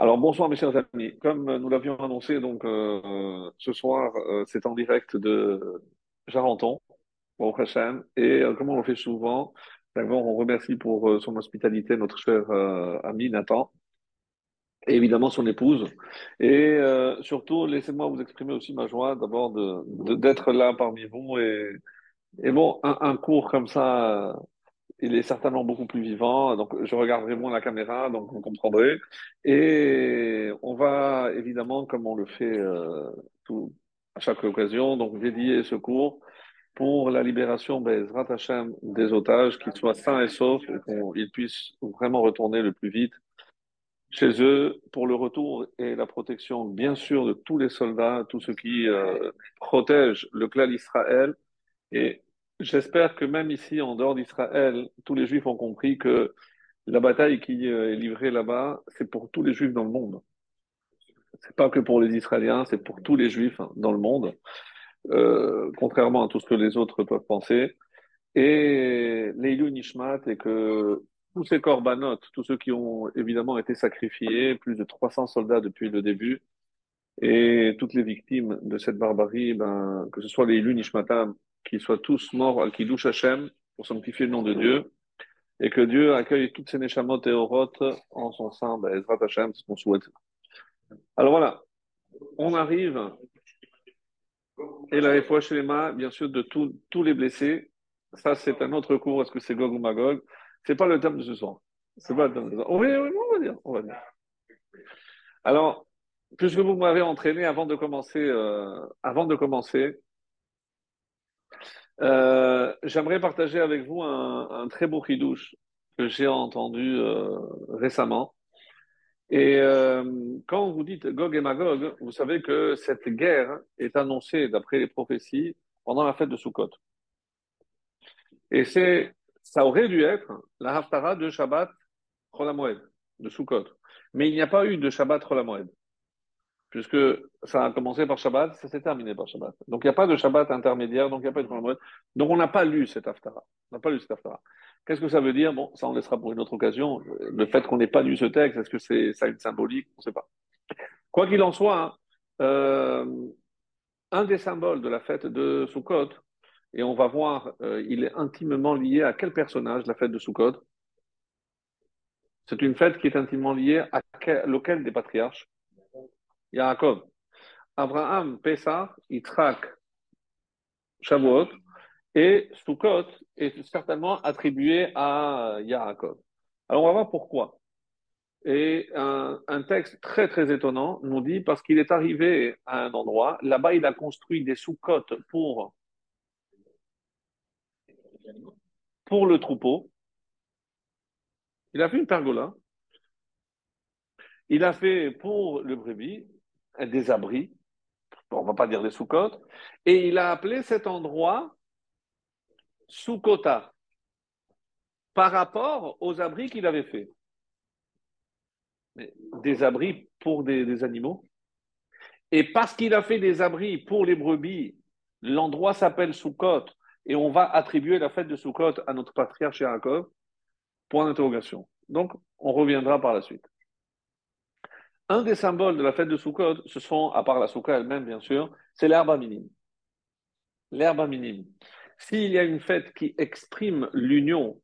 Alors bonsoir mes chers amis. Comme nous l'avions annoncé, donc euh, ce soir euh, c'est en direct de Jarenton, au Hachem, et euh, comme on le fait souvent, d'abord on remercie pour son hospitalité notre cher ami Nathan, et évidemment son épouse, et surtout laissez-moi vous exprimer aussi ma joie d'abord de, de- d'être là parmi vous, et, et bon un cours comme ça il est certainement beaucoup plus vivant, donc je regarderai moins la caméra, donc vous comprendrez. Et on va évidemment, comme on le fait euh, tout, à chaque occasion, donc dédier ce cours pour la libération Bezrat des otages, qu'ils soient sains et saufs, qu'ils puissent vraiment retourner le plus vite chez eux pour le retour et la protection, bien sûr, de tous les soldats, tous ceux qui euh, protègent le clan d'Israël et j'espère que même ici, en dehors d'Israël, tous les Juifs ont compris que la bataille qui euh, est livrée là-bas, c'est pour tous les Juifs dans le monde. C'est pas que pour les Israéliens, c'est pour tous les Juifs dans le monde, euh, contrairement à tout ce que les autres peuvent penser. Et l'Eilu Nishmat, et que tous ces corbanotes, tous ceux qui ont évidemment été sacrifiés, plus de 300 soldats depuis le début, et toutes les victimes de cette barbarie, ben, que ce soit les Nishmatam, qu'ils soient tous morts al Kiddush Hashem, pour sanctifier le nom de Dieu, et que Dieu accueille toutes ces Neshamot et Orot en son sein, ben, Ezrat Hashem, c'est ce qu'on souhaite. Alors voilà, on arrive, et la fois chez les mains, bien sûr, de tous tous les blessés. Ça, c'est un autre cours, est-ce que c'est Gog ou Magog? C'est pas le thème de ce soir. C'est pas le thème de ce soir. Oui, oui, on va dire, on va dire. Alors, puisque vous m'avez entraîné avant de commencer, euh, avant de commencer, Euh, j'aimerais partager avec vous un, très beau chidouche que j'ai entendu euh, récemment. Et euh, quand vous dites Gog et Magog, vous savez que cette guerre est annoncée, d'après les prophéties, pendant la fête de Sukkot. Et c'est, ça aurait dû être la Haftara de Shabbat Cholamoed, de Sukkot. Mais il n'y a pas eu de Shabbat Cholamoed, puisque ça a commencé par Shabbat, ça s'est terminé par Shabbat. Donc il n'y a pas de Shabbat intermédiaire, donc il n'y a pas de Cholamoed. Donc on n'a pas lu cette Haftara. On n'a pas lu cette Haftara. Qu'est-ce que ça veut dire? Bon, ça on laissera pour une autre occasion. Le fait qu'on n'ait pas lu ce texte, est-ce que c'est ça une symbolique? On ne sait pas. Quoi qu'il en soit, hein, euh, un des symboles de la fête de Sukkot, et on va voir, euh, il est intimement lié à quel personnage, la fête de Sukkot? C'est une fête qui est intimement liée à quel, des patriarches? Yaakov. Abraham, Pesach, Yitzhak, Shavuot, et Sukkot est certainement attribué à Yaakov. Alors on va voir pourquoi. Et un, un texte très très étonnant nous dit parce qu'il est arrivé à un endroit, là-bas il a construit des Sukkot pour, pour le troupeau. Il a fait une pergola. Il a fait pour le brebis des abris. On va pas dire des Sukkot. Et il a appelé cet endroit Sukkota par rapport aux abris qu'il avait fait. Mais des abris pour des, animaux. Et parce qu'il a fait des abris pour les brebis, l'endroit s'appelle Sukkot et on va attribuer la fête de Sukkot à notre patriarche Yaakov. Point d'interrogation. Donc, on reviendra par la suite. Un des symboles de la fête de Sukkot, ce sont, à part la Soukha elle-même, bien sûr, c'est l'herbe minime. L'herbe minime. S'il y a une fête qui exprime l'union,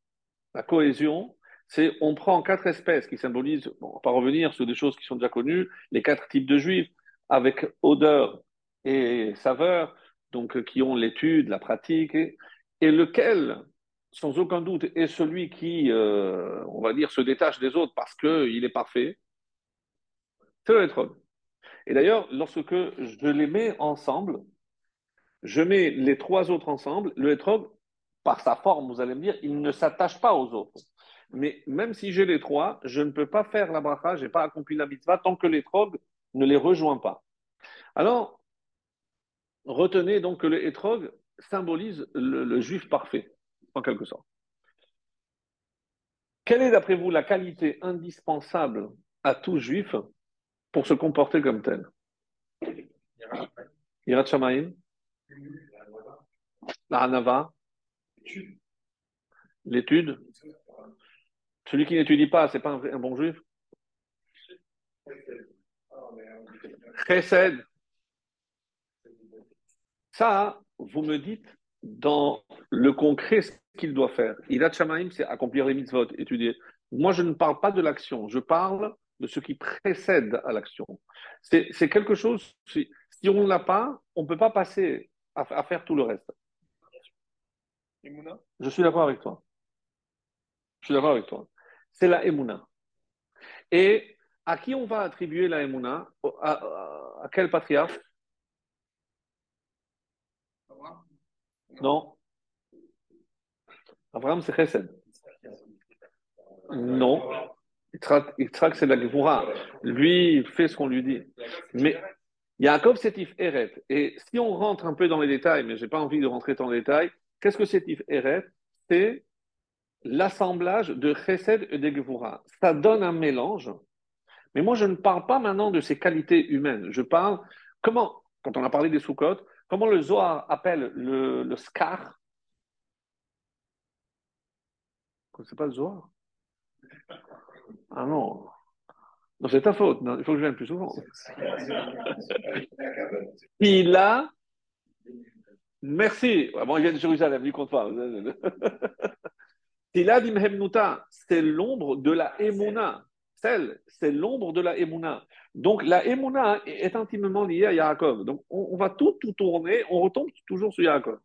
la cohésion, c'est on prend quatre espèces qui symbolisent, bon, on va pas revenir sur des choses qui sont déjà connues, les quatre types de juifs, avec odeur et saveur, donc qui ont l'étude, la pratique, et, lequel, sans aucun doute, est celui qui, euh, on va dire, se détache des autres parce qu'il est parfait. Et d'ailleurs, lorsque je les mets ensemble, je mets les trois autres ensemble, le hétrog, par sa forme, vous allez me dire, il ne s'attache pas aux autres. Mais même si j'ai les trois, je ne peux pas faire la bracha, je n'ai pas accompli la mitzvah tant que l'étrog ne les rejoint pas. Alors, retenez donc que le symbolise le juif parfait, en quelque sorte. Quelle est, d'après vous, la qualité indispensable à tout juif pour se comporter comme tel Yirat Shamayim La Hanava L'étude Celui qui n'étudie pas, c'est pas un, bon juif Chesed. Ça, vous me dites dans le concret ce qu'il doit faire. Il a Shamaim, c'est accomplir les mitzvot, étudier. Moi, je ne parle pas de l'action, je parle de ce qui précède à l'action. C'est quelque chose, si, on ne l'a pas, on ne peut pas passer à, faire tout le reste. Je suis d'accord avec toi. Je suis d'accord avec toi. C'est la Emouna. Et à qui on va attribuer la Emouna à, quel patriarche? Non. Abraham, c'est Chesed. Non. Yitzhak, c'est la Gevura. Lui, il fait ce qu'on lui dit. Mais Yaakov, c'est If Eret. Et si on rentre un peu dans les détails, mais je n'ai pas envie de rentrer dans les détails, qu'est-ce que c'est If Eret? C'est l'assemblage de Chesed et de Gevura. Ça donne un mélange. Mais moi, je ne parle pas maintenant de ses qualités humaines. Je parle comment, quand on a parlé des sous-côtes, comment le Zohar appelle le, le Scar. C'est pas le Zohar? Ah non. Non, c'est ta faute. il faut que je vienne plus souvent. Il. Merci. Bon, il vient de Jérusalem, lui compte pas. Il a dit c'est l'ombre de la Emouna. Celle, c'est l'ombre de la Emouna. Donc la Emouna est intimement liée à Yaakov. Donc on, va tout, tout tourner, on retombe toujours sur Yaakov.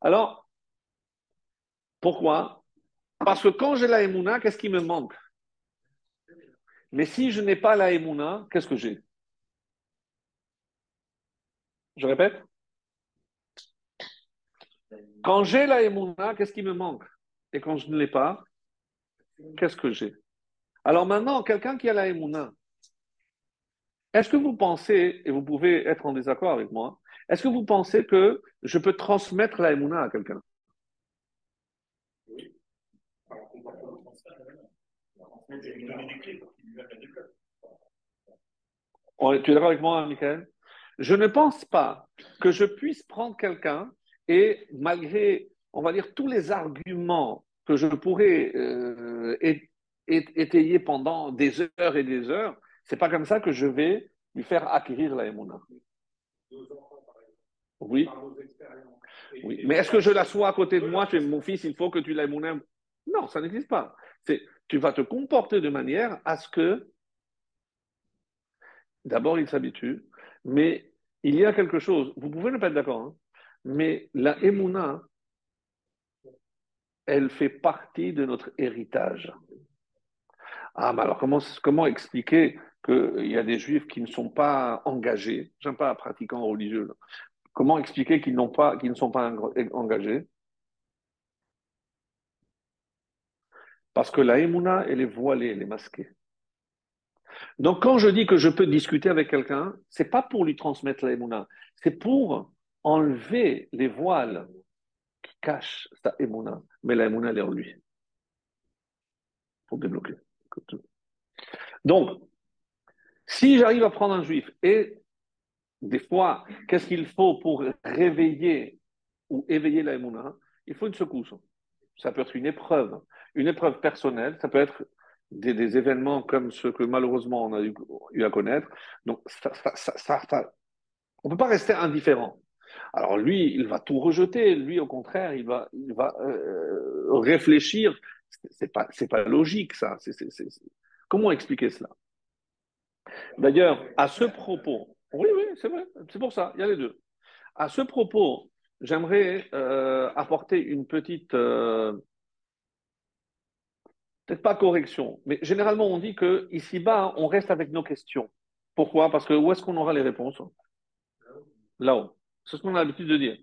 Alors, pourquoi? Parce que quand j'ai la Emouna, qu'est-ce qui me manque? Mais si je n'ai pas la Emouna, qu'est-ce que j'ai? Je répète? Quand j'ai la Emouna, qu'est-ce qui me manque? Et quand je ne l'ai pas, qu'est-ce que j'ai? Alors maintenant, quelqu'un qui a la Emouna, est-ce que vous pensez, et vous pouvez être en désaccord avec moi, est-ce que vous pensez que je peux transmettre la Emouna à quelqu'un? Oui. Tu es d'accord avec moi, Michael? Je ne pense pas que je puisse prendre quelqu'un et malgré, on va dire, tous les arguments que je pourrais euh, étayer pendant des heures et des heures, c'est pas comme ça que je vais lui faire acquérir la. Oui. oui. Mais est-ce que je la sois à côté de moi es mon fils, il faut que tu l'aies Non, ça n'existe pas. C'est tu vas te comporter de manière à ce que, d'abord, il s'habitue, mais il y a quelque chose, vous pouvez ne pas être d'accord, hein, mais la émouna, elle fait partie de notre héritage. Ah, mais alors comment, comment expliquer qu'il y a des juifs qui ne sont pas engagés, j'aime pas pratiquants religieux, comment expliquer qu'ils, n'ont pas, qu'ils ne sont pas engagés? Parce que la émouna, elle est voilée, elle est masquée. Donc, quand je dis que je peux discuter avec quelqu'un, c'est pas pour lui transmettre la émouna, c'est pour enlever les voiles qui cachent sa émouna. Mais la émouna, elle est en lui. Pour débloquer. Donc, si j'arrive à prendre un juif, et des fois, qu'est-ce qu'il faut pour réveiller ou éveiller la émouna Il faut une secousse. Ça peut être une épreuve une épreuve personnelle, ça peut être des, événements comme ceux que malheureusement on a eu, à connaître. Donc, on ne peut pas rester indifférent. Alors lui, il va tout rejeter. Lui, au contraire, il va, il va euh, réfléchir. C'est pas, pas logique ça. Comment expliquer cela? D'ailleurs, à ce propos, oui, oui, c'est vrai. C'est pour ça. Il y a les deux. À ce propos, j'aimerais euh, apporter une petite euh, peut-être pas correction, mais généralement on dit que ici-bas, on reste avec nos questions. Pourquoi? Parce que où est-ce qu'on aura les réponses? Là-haut. C'est ce qu'on a l'habitude de dire.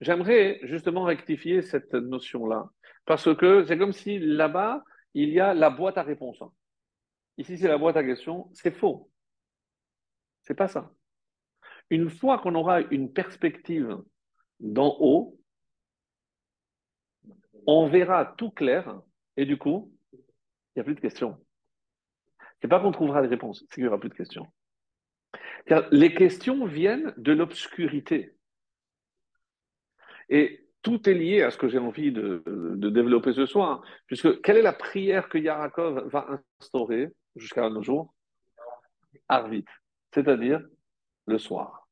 J'aimerais justement rectifier cette notion-là, parce que c'est comme si là-bas, il y a la boîte à réponses. Ici, c'est la boîte à questions. C'est faux. C'est pas ça. Une fois qu'on aura une perspective d'en haut, on verra tout clair et du coup, il n'y a plus de questions. Ce n'est pas qu'on trouvera des réponses, c'est qu'il n'y aura plus de questions. Car les questions viennent de l'obscurité. Et tout est lié à ce que j'ai envie de, développer ce soir, puisque quelle est la prière que Yarakov va instaurer jusqu'à nos jours? Arvit. c'est-à-dire le soir.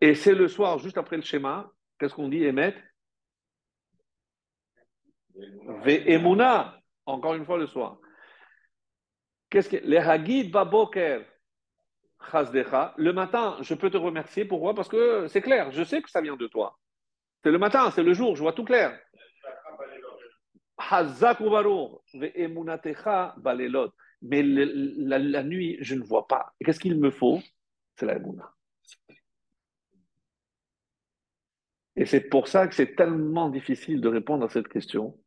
Et c'est le soir, juste après le schéma, qu'est-ce qu'on dit, Emet? Ve'emuna, encore une fois le soir. Qu'est-ce que les Hagid Baboker le matin, je peux te remercier. Pourquoi? Parce que c'est clair, je sais que ça vient de toi. C'est le matin, c'est le jour, je vois tout clair. Mais la, nuit, je ne vois pas. Qu'est-ce qu'il me faut? C'est la Et c'est pour ça que c'est tellement difficile de répondre à cette question.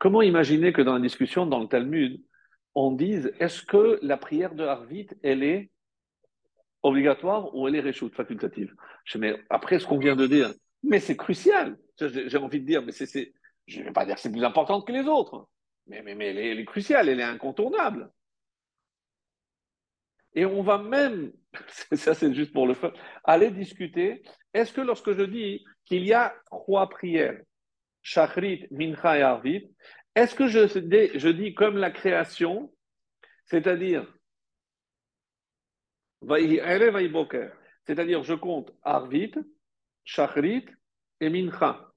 Comment imaginer que dans la discussion, dans le Talmud, on dise est-ce que la prière de Harvit, elle est obligatoire ou elle est réchoute, facultative? Je mais après ce qu'on vient de dire, mais c'est crucial. J'ai envie de dire, mais c'est, je ne vais pas dire que c'est plus important que les autres, mais, elle, est, cruciale, elle est incontournable. Et on va même, ça c'est juste pour le fun, aller discuter, est-ce que lorsque je dis qu'il y a trois prières, Shachrit, Mincha et Arvit, est-ce que je, je dis comme la création, c'est-à-dire c'est-à-dire, je compte Arvit, Shachrit et Mincha.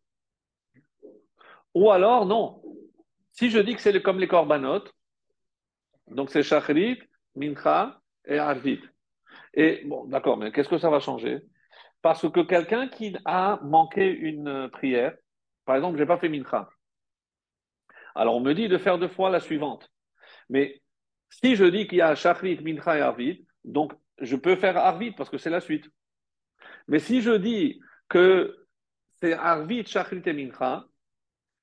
Ou alors, non. Si je dis que c'est comme les korbanot, donc c'est Shachrit, Mincha et Arvit. Et bon, d'accord, mais qu'est-ce que ça va changer? Parce que quelqu'un qui a manqué une prière, par exemple, je n'ai pas fait Mincha. Alors on me dit de faire deux fois la suivante. Mais si je dis qu'il y a Shachrit, Mincha et Arvit, donc je peux faire Arvit parce que c'est la suite. Mais si je dis que c'est Arvit, Shachrit et Mincha,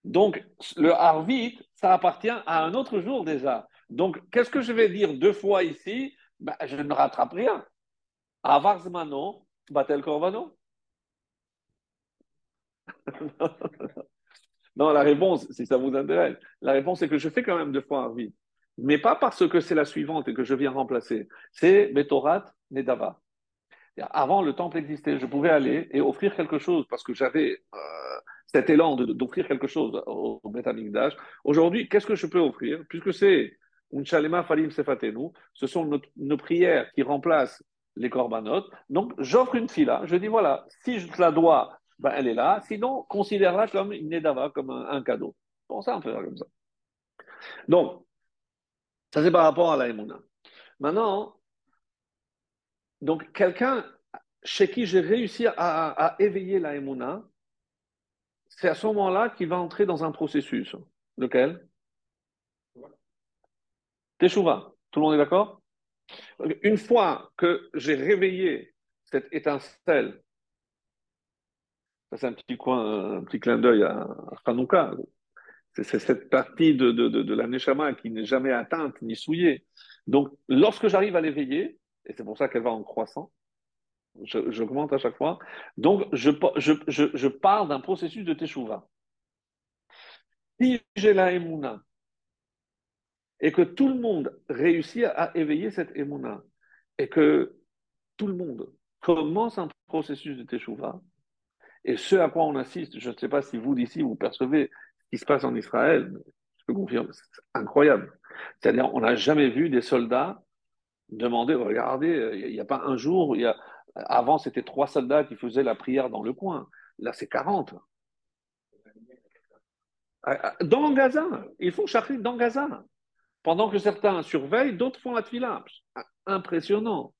donc le Arvit, ça appartient à un autre jour déjà. Donc qu'est-ce que je vais dire deux fois ici? Ben, Je ne rattrape rien. Avarzmano, Batel Korvano. non, la réponse, si ça vous intéresse, la réponse est que je fais quand même deux fois Arvit mais pas parce que c'est la suivante et que je viens remplacer. C'est Betorat Nedava. Avant, le temple existait. Je pouvais aller et offrir quelque chose parce que j'avais euh, cet élan d'offrir quelque chose au, au Aujourd'hui, qu'est-ce que je peux offrir? Puisque c'est Unchalema Falim Sefatenu, ce sont nos, prières qui remplacent les corbanotes. Donc, j'offre une fila. Je dis voilà, si je la dois, ben, elle est là. Sinon, considère-la comme une Nedava, comme un, cadeau. Bon, ça, on peut faire comme ça. Donc, ça, c'est par rapport à la Maintenant, donc quelqu'un chez qui j'ai réussi à, éveiller la c'est à ce moment-là qu'il va entrer dans un processus. Lequel? Teshuva. Tout le monde est d'accord? Une fois que j'ai réveillé cette étincelle, ça c'est un petit coin, un petit clin d'œil à Hanouka, c'est cette partie de, de, de, la Neshama qui n'est jamais atteinte ni souillée. Donc, lorsque j'arrive à l'éveiller, et c'est pour ça qu'elle va en croissant, j'augmente à chaque fois, donc je, je, je, je parle d'un processus de Teshuvah. Si j'ai la Emouna, et que tout le monde réussit à éveiller cette Emouna, et que tout le monde commence un processus de Teshuvah, et ce à quoi on assiste, je ne sais pas si vous d'ici vous percevez qui se passe en Israël, je peux confirmer, c'est incroyable. C'est-à-dire, on n'a jamais vu des soldats demander, regardez, il n'y a pas un jour, avant c'était trois soldats qui faisaient la prière dans le coin, là c'est 40. Ah, ah, dans Gaza, ils font charrer dans Gaza. Pendant que certains surveillent, d'autres font la tfila. Impressionnant.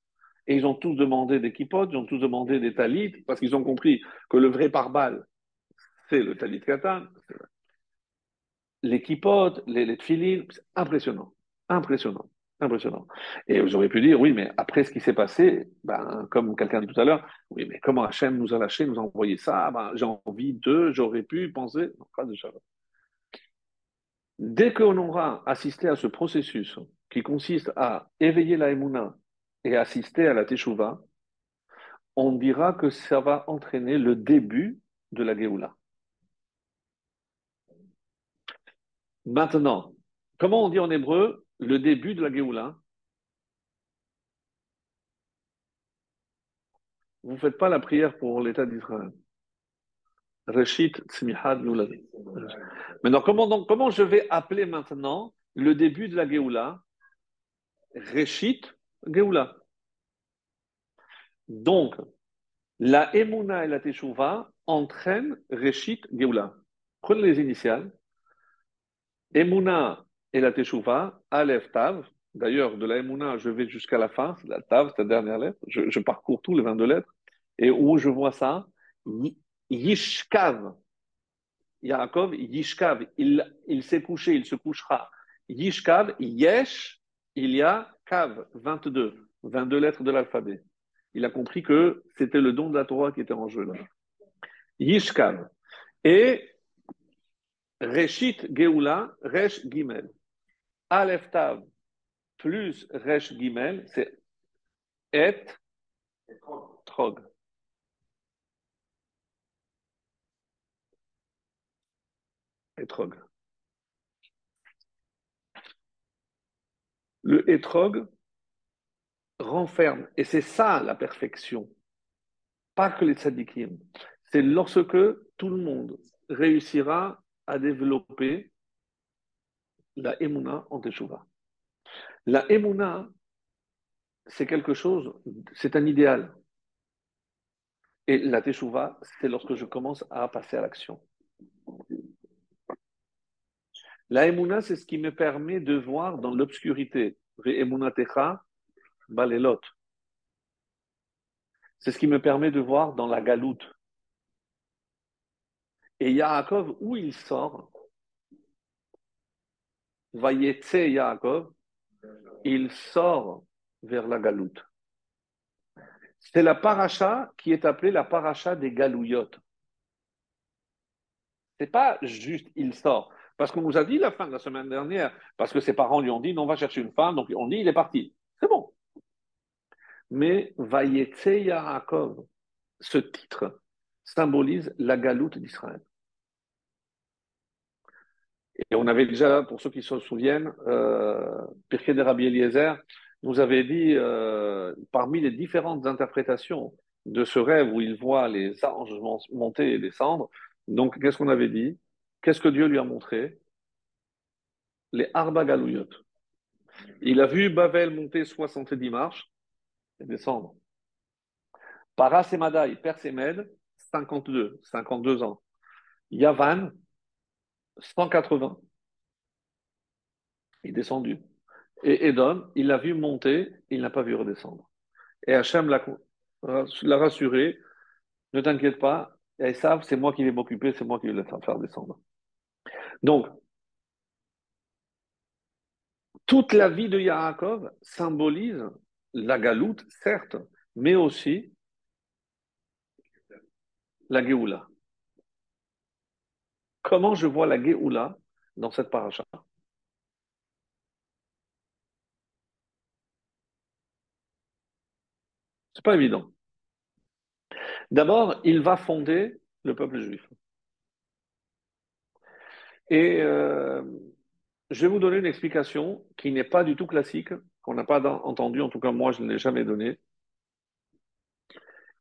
Et ils ont tous demandé des kipotes, ils ont tous demandé des talit, parce qu'ils ont compris que le vrai pare-balles, c'est le talit katan, les kipotes, les, les c'est impressionnant, impressionnant, impressionnant. Et vous auriez pu dire, oui, mais après ce qui s'est passé, ben, comme quelqu'un dit tout à l'heure, oui, mais comment Hachem nous a lâché, nous a envoyé ça, ben, j'ai envie de, j'aurais pu penser, non, de Dès qu'on aura assisté à ce processus qui consiste à éveiller la Emouna et assister à la Teshuvah, on dira que ça va entraîner le début de la Géoula. Maintenant, comment on dit en hébreu le début de la Géoula? Vous ne faites pas la prière pour l'État d'Israël. Reshit Tzmihad Maintenant, comment, comment je vais appeler maintenant le début de la Géoula? Reshit Géoula. Donc, la Emouna et la Teshuvah entraînent Reshit Geoula. Prenez les initiales. Emouna et la Teshuvah, Aleph Tav. D'ailleurs, de la Emouna, je vais jusqu'à la fin, la Tav, c'est la dernière lettre. Je, je, parcours tous les 22 lettres. Et où je vois ça, Yishkav. Yaakov, Yishkav, il, il s'est couché, il se couchera. Yishkav, Yesh, il y a Kav, 22, 22 lettres de l'alphabet. Il a compris que c'était le don de la Torah qui était en jeu là. Yishkav. Et Reshit Geoula, Resh Gimel. Aleph Tav plus Resh Gimel, c'est Et Trog. Etrog. Le Etrog renferme, et c'est ça la perfection, pas que les tzadikim, c'est lorsque tout le monde réussira à développer la Emouna en Teshuvah. La Emouna, c'est quelque chose, c'est un idéal. Et la Teshuvah, c'est lorsque je commence à passer à l'action. La Emouna, c'est ce qui me permet de voir dans l'obscurité. Balelot. C'est ce qui me permet de voir dans la galoute. Et Yaakov, où il sort, Vayetse Yaakov, il sort vers la galoute. C'est la paracha qui est appelée la paracha des galouillottes. C'est pas juste il sort. Parce qu'on nous a dit la fin de la semaine dernière, parce que ses parents lui ont dit non, on va chercher une femme, donc on dit il est parti. C'est bon. Mais Vayetse Yaakov, ce titre symbolise la galoute d'Israël. Et on avait déjà, pour ceux qui se souviennent, euh, Pirkei de Rabbi Eliezer nous avait dit, euh, parmi les différentes interprétations de ce rêve où il voit les anges monter et descendre, donc qu'est-ce qu'on avait dit? Qu'est-ce que Dieu lui a montré? Les Arba Galouyot. Il a vu Bavel monter 70 marches et descendre. Paras et Madaï, et 52, 52 ans. Yavan, 180. Il est descendu. Et Edom, il l'a vu monter, il n'a pas vu redescendre. Et Hachem l'a rassuré, ne t'inquiète pas, ils savent, c'est moi qui vais m'occuper, c'est moi qui vais le faire descendre. Donc, toute la vie de Yaakov symbolise la galoute, certes, mais aussi la Géoula. Comment je vois la Géoula dans cette paracha? C'est pas évident. D'abord, il va fonder le peuple juif. Et euh, je vais vous donner une explication qui n'est pas du tout classique, qu'on n'a pas entendu, en tout cas moi je ne l'ai jamais donnée.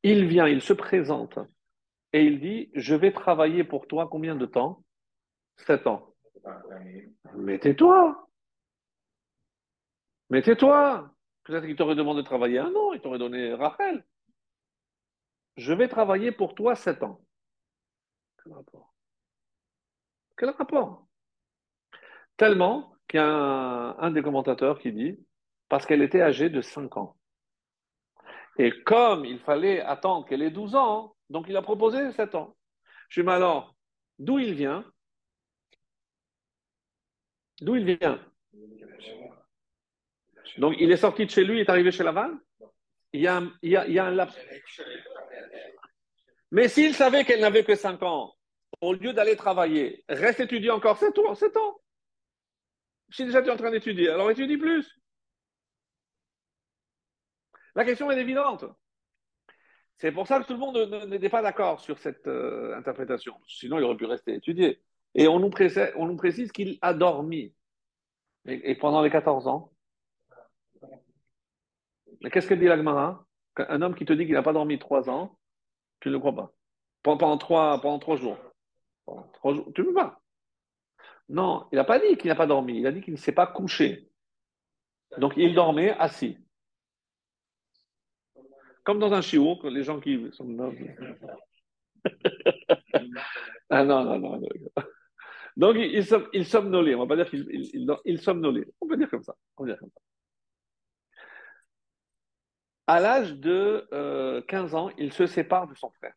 Il vient, il se présente et il dit, je vais travailler pour toi combien de temps? Sept ans. Mais tais-toi Mais tais-toi Peut-être qu'il t'aurait demandé de travailler un an, il t'aurait donné Rachel. Je vais travailler pour toi sept ans. Quel rapport? Quel rapport? Tellement qu'il y a un, des commentateurs qui dit parce qu'elle était âgée de 5 ans. Et comme il fallait attendre qu'elle ait 12 ans, donc il a proposé 7 ans. Je dis, mais alors, d'où il vient? D'où il vient? Donc il est sorti de chez lui, il est arrivé chez Laval? Il y, a il, y a, il y a un laps. Mais s'il savait qu'elle n'avait que 5 ans, au lieu d'aller travailler, reste étudier encore 7 ans, 7 ans. Si déjà tu es en train d'étudier, alors étudie plus. La question est évidente. C'est pour ça que tout le monde n'était pas d'accord sur cette euh, interprétation. Sinon, il aurait pu rester étudier. Et on nous précise, qu'il a dormi. Et, pendant les 14 ans Mais qu'est-ce que dit l'Agmara? Un homme qui te dit qu'il n'a pas dormi 3 ans, tu ne le crois pas. Pendant 3, pendant 3 jours. Tu ne peux. Non, il n'a pas dit qu'il n'a pas dormi, il a dit qu'il ne s'est pas couché. Donc il dormait assis. Comme dans un chiot, les gens qui sont. ah non, non, non. Donc, il, il, somnolait. On va pas dire qu'il il, il, somnolait. On peut dire comme ça. On va dire comme ça. À l'âge de 15 euh, ans, il se sépare de son frère.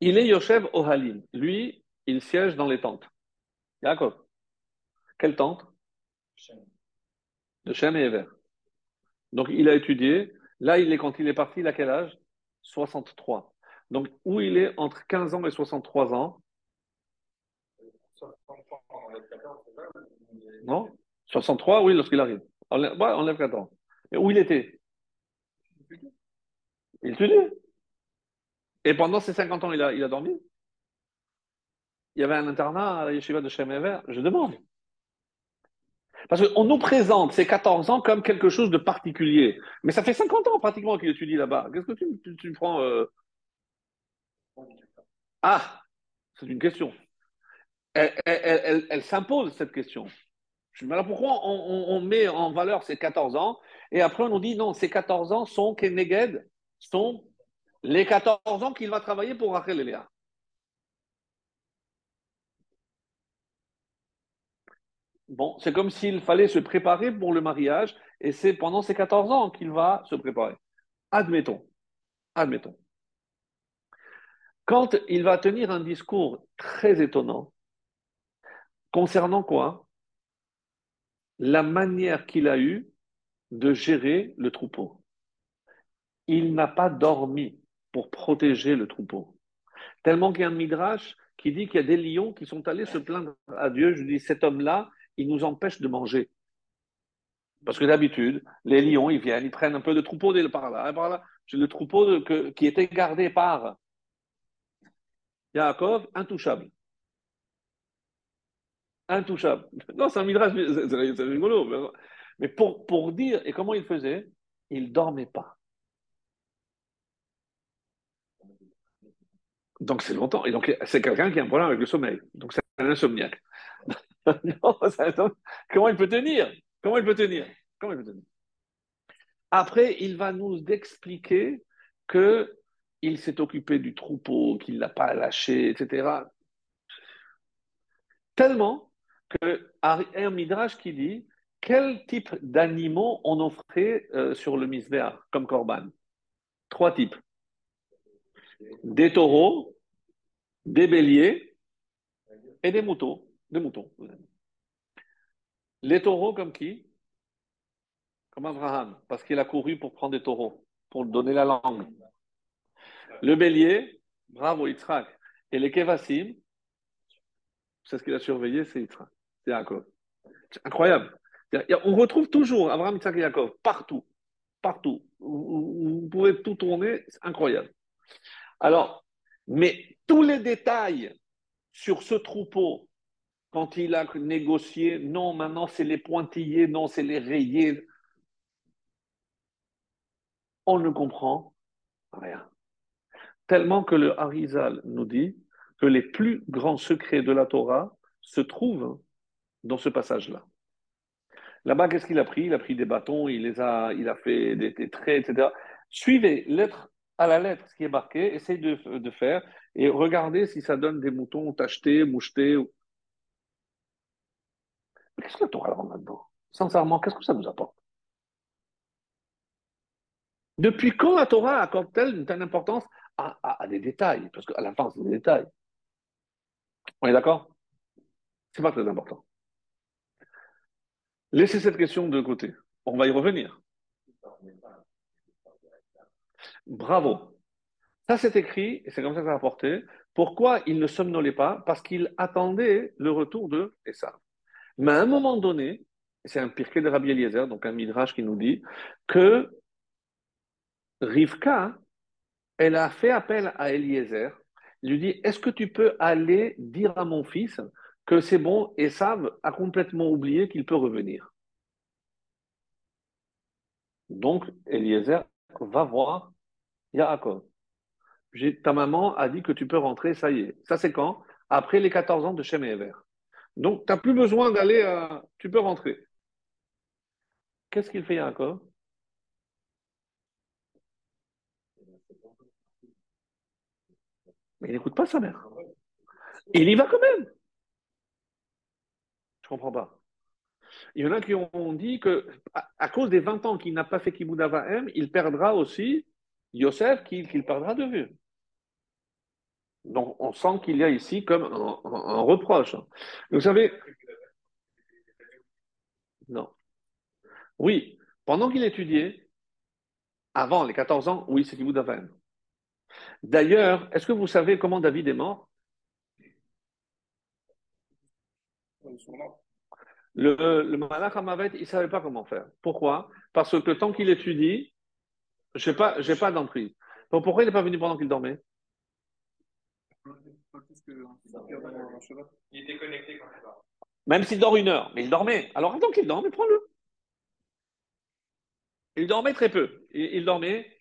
Il est Yoshev Ohalim. Lui, il siège dans les tentes. D'accord. Quelle tente? De Shem et Ever. Donc, il a étudié. Là, il est, quand il est parti, il a quel âge? 63. Donc, où il est entre 15 ans et 63 ans? Non? 63, oui, lorsqu'il arrive. On enlève 14. Mais où il était? Il étudiait. Et pendant ces 50 ans, il a, dormi? Il y avait un internat à yeshiva de Shem Ever? Je demande. Parce qu'on nous présente ces 14 ans comme quelque chose de particulier. Mais ça fait 50 ans pratiquement qu'il étudie là-bas. Qu'est-ce que tu, tu, prends euh? Ah, c'est une question. Elle, s'impose, cette question. Me pourquoi on, met en valeur ces 14 ans et après on nous dit non, ces 14 ans sont Keneged, sont les 14 ans qu'il va travailler pour Rachel et Léa. Bon, c'est comme s'il fallait se préparer pour le mariage, et c'est pendant ces 14 ans qu'il va se préparer. Admettons, admettons. Quand il va tenir un discours très étonnant, concernant quoi? La manière qu'il a eue de gérer le troupeau. Il n'a pas dormi pour protéger le troupeau. Tellement qu'il y a un midrash qui dit qu'il y a des lions qui sont allés se plaindre à Dieu. Je dis, cet homme-là, il nous empêche de manger. Parce que d'habitude, les lions, ils viennent, ils prennent un peu de troupeau par là, par là. Le troupeau qui était gardé par Yaakov, intouchable. Intouchable. Non, c'est un midrash, c'est rigolo. Mais pour, pour dire, et comment il faisait? Il ne dormait pas. Donc c'est longtemps. Et donc c'est quelqu'un qui a un problème avec le sommeil. Donc c'est un insomniaque. comment il peut tenir? Comment il peut tenir? Comment il peut tenir? Après, il va nous expliquer que il s'est occupé du troupeau, qu'il l'a pas lâché, etc. Tellement que un midrash qui dit quel type d'animaux on offrait euh, sur le misbéa comme korban Trois types. Des taureaux, des béliers et des moutons. Des moutons. Les taureaux comme qui? Comme Abraham, parce qu'il a couru pour prendre des taureaux, pour donner la langue. Le bélier, bravo Yitzhak. Et les kevassim, c'est ce qu'il a surveillé, c'est Yitzhak. C'est Yaakov. C'est incroyable. On retrouve toujours Abraham, Yitzhak et Yaakov, partout. Partout. Vous pouvez tout tourner, c'est incroyable. Alors, mais tous les détails sur ce troupeau, quand il a négocié, non, maintenant c'est les pointillés, non, c'est les rayés, on ne comprend rien. Tellement que le Harizal nous dit que les plus grands secrets de la Torah se trouvent dans ce passage-là. Là-bas, qu'est-ce qu'il a pris? Il a pris des bâtons, il les a, il a fait des, traits, etc. Suivez lettre à la lettre ce qui est marqué, essayez de, faire et regardez si ça donne des moutons tachetés, mouchetés. Qu'est-ce que la Torah là-dedans Sincèrement, qu'est-ce que ça nous apporte? Depuis quand la Torah accorde-t-elle une telle importance à, des détails? Parce qu'à la fin, c'est des détails. On est d'accord? C'est pas très important. Laissez cette question de côté. On va y revenir. Bravo. Ça, c'est écrit, et c'est comme ça que ça a apporté. Pourquoi il ne somnolait pas? Parce qu'il attendait le retour de Esav. Mais à un moment donné, c'est un pirquet de Rabbi Eliezer, donc un midrash qui nous dit que Rivka, elle a fait appel à Eliezer. Lui dit Est-ce que tu peux aller dire à mon fils que c'est bon, Esav a complètement oublié qu'il peut revenir? Donc, Eliezer va voir Yaakov. Ta maman a dit que tu peux rentrer, ça y est. Ça, c'est quand? Après les 14 ans de Shem et Donc, tu n'as plus besoin d'aller à. Tu peux rentrer. Qu'est-ce qu'il fait, Yaakov Mais il n'écoute pas sa mère. Il y va quand même. Je ne comprends pas. Il y en a qui ont dit que à, cause des 20 ans qu'il n'a pas fait Kibbout il perdra aussi Yosef, qu'il perdra de vue. Donc, on sent qu'il y a ici comme un, reproche. Vous savez, non. Oui, pendant qu'il étudiait, avant les 14 ans, oui, c'est Kibbutz Avahem. D'ailleurs, est-ce que vous savez comment David est mort? Le, le Malach Hamavet, il ne savait pas comment faire. Pourquoi? Parce que tant qu'il étudie, je n'ai pas, j'ai pas d'emprise. Donc pourquoi il n'est pas venu pendant qu'il dormait? Il était connecté quand il dort. Même s'il dort une heure, mais il dormait. Alors attends qu'il dorme, prends-le. Il dormait très peu. Il, dormait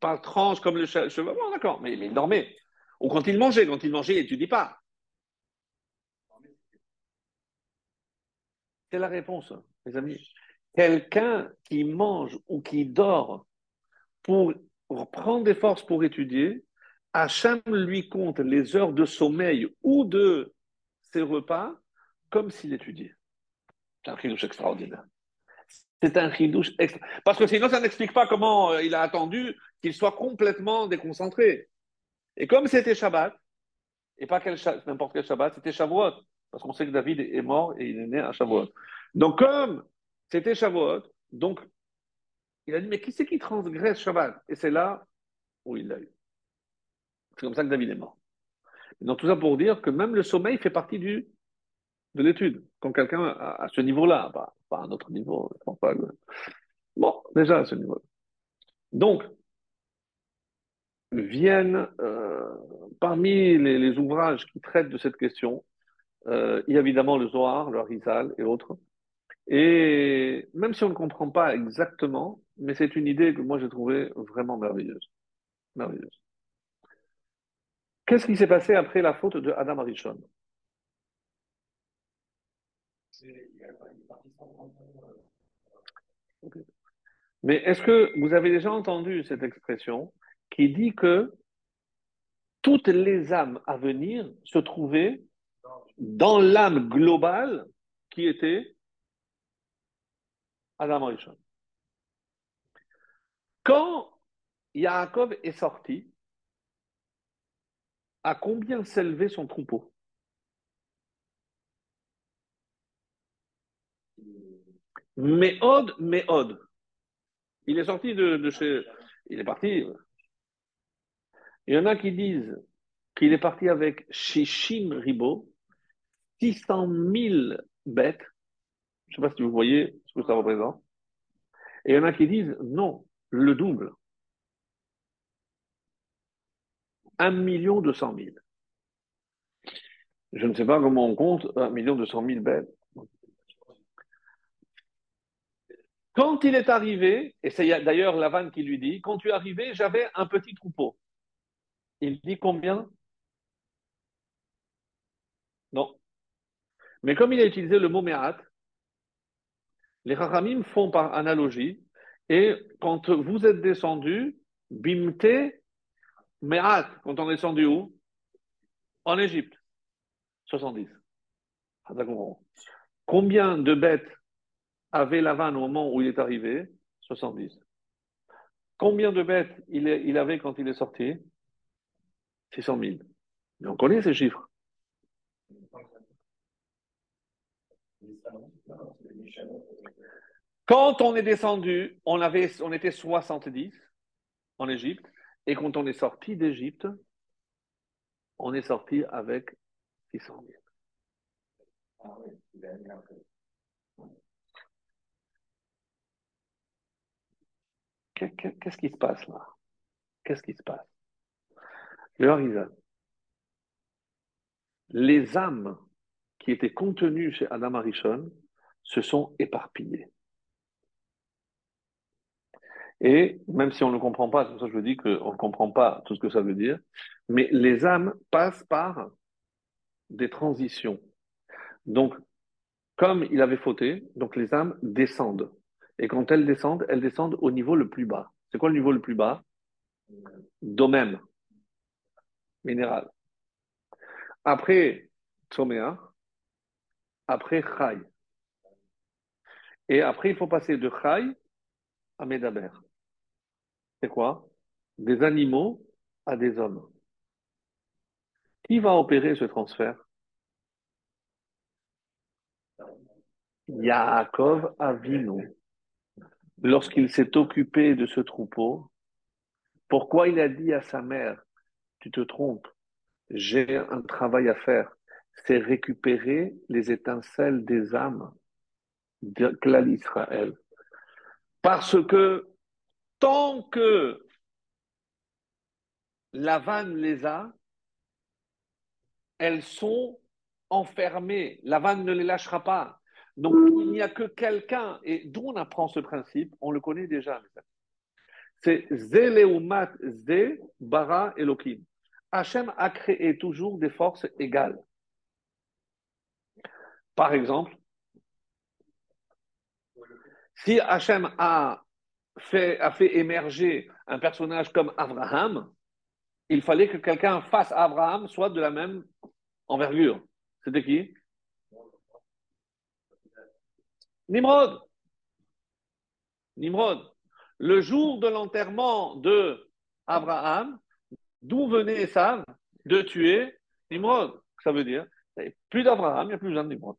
par tranche comme le cheval. Bon, d'accord, mais, il dormait. Ou quand il mangeait. Quand il mangeait, il n'étudie pas. C'est la réponse, mes amis? Quelqu'un qui mange ou qui dort pour prendre des forces pour étudier, Hachem lui compte les heures de sommeil ou de ses repas comme s'il étudiait. C'est un chidouche extraordinaire. C'est un chidouche extra... Parce que sinon, ça n'explique pas comment euh, il a attendu qu'il soit complètement déconcentré. Et comme c'était Shabbat, et pas n'importe quel Shabbat, c'était Shavuot. Parce qu'on sait que David est mort et il est né à Shavuot. Donc, comme c'était Shavuot, donc il a dit Mais qui c'est qui transgresse Shabbat? Et c'est là où il l'a eu. C'est comme ça que David est mort. donc, tout ça pour dire que même le sommeil fait partie du, de l'étude. Quand quelqu'un à, ce niveau-là, pas, à un autre niveau, bon, déjà à ce niveau-là. Donc, viennent euh, parmi les, ouvrages qui traitent de cette question, euh, il y a évidemment le Zohar, le Harizal et autres. Et même si on ne comprend pas exactement, mais c'est une idée que moi j'ai trouvée vraiment merveilleuse. Merveilleuse. Qu'est-ce qui s'est passé après la faute de Adam Arishon? Mais est-ce que vous avez déjà entendu cette expression qui dit que toutes les âmes à venir se trouvaient dans l'âme globale qui était Adam Arishon. Quand Yaakov est sorti, à combien s'élevait son troupeau? Méod, Méod. Il est sorti de, chez. Il est parti. Il y en a qui disent qu'il est parti avec Shishim Ribo, 600 000 bêtes. Je ne sais pas si vous voyez ce que ça représente. Et il y en a qui disent non, le double. Un million deux cent mille. Je ne sais pas comment on compte un million deux cent mille bêtes. Quand il est arrivé, et c'est d'ailleurs Lavan qui lui dit, quand tu es arrivé, j'avais un petit troupeau. Il dit combien? Non. Mais comme il a utilisé le mot Me'at, les Rachamim font par analogie, et quand vous êtes descendu, bimte me'at, quand on est descendu où? En Égypte. 70. Combien de bêtes avait Lavan au moment où il est arrivé? 70. Combien de bêtes il, il avait quand il est sorti? 600 000. Mais on connaît ces chiffres. Quand on est descendu, on, avait, on était 70 en Égypte, et quand on est sorti d'Égypte, on est sorti avec 600 000. Qu'est-ce qui se passe là? Qu'est-ce qui se passe? Le Harizal. Les âmes qui étaient contenues chez Adam Arishon se sont éparpillées. Et même si on ne comprend pas, c'est pour ça que je dis qu'on ne comprend pas tout ce que ça veut dire, mais les âmes passent par des transitions. Donc, comme il avait fauté, donc les âmes descendent. Et quand elles descendent, elles descendent au niveau le plus bas. C'est quoi le niveau le plus bas? Domem. minéral. Après Tzoméa, après Chai. Et après, il faut passer de Chai à Medaber. C'est quoi? Des animaux à des hommes. Qui va opérer ce transfert? Yaakov Avinu. Lorsqu'il s'est occupé de ce troupeau, pourquoi il a dit à sa mère, tu te trompes, j'ai un travail à faire, c'est récupérer les étincelles des âmes de Klal Israël. Parce que tant que la vanne les a, elles sont enfermées. La vanne ne les lâchera pas. Donc, il n'y a que quelqu'un, et d'où on apprend ce principe, on le connaît déjà. C'est Zéleumat Zé Bara Elohim. Hachem a créé toujours des forces égales. Par exemple, si Hachem a a fait émerger un personnage comme Abraham, il fallait que quelqu'un face à Abraham soit de la même envergure. C'était qui? Nimrod. Nimrod. Le jour de l'enterrement de Abraham, d'où venait ça? De tuer Nimrod. Ça veut dire, plus d'Abraham, il n'y a plus besoin de Nimrod.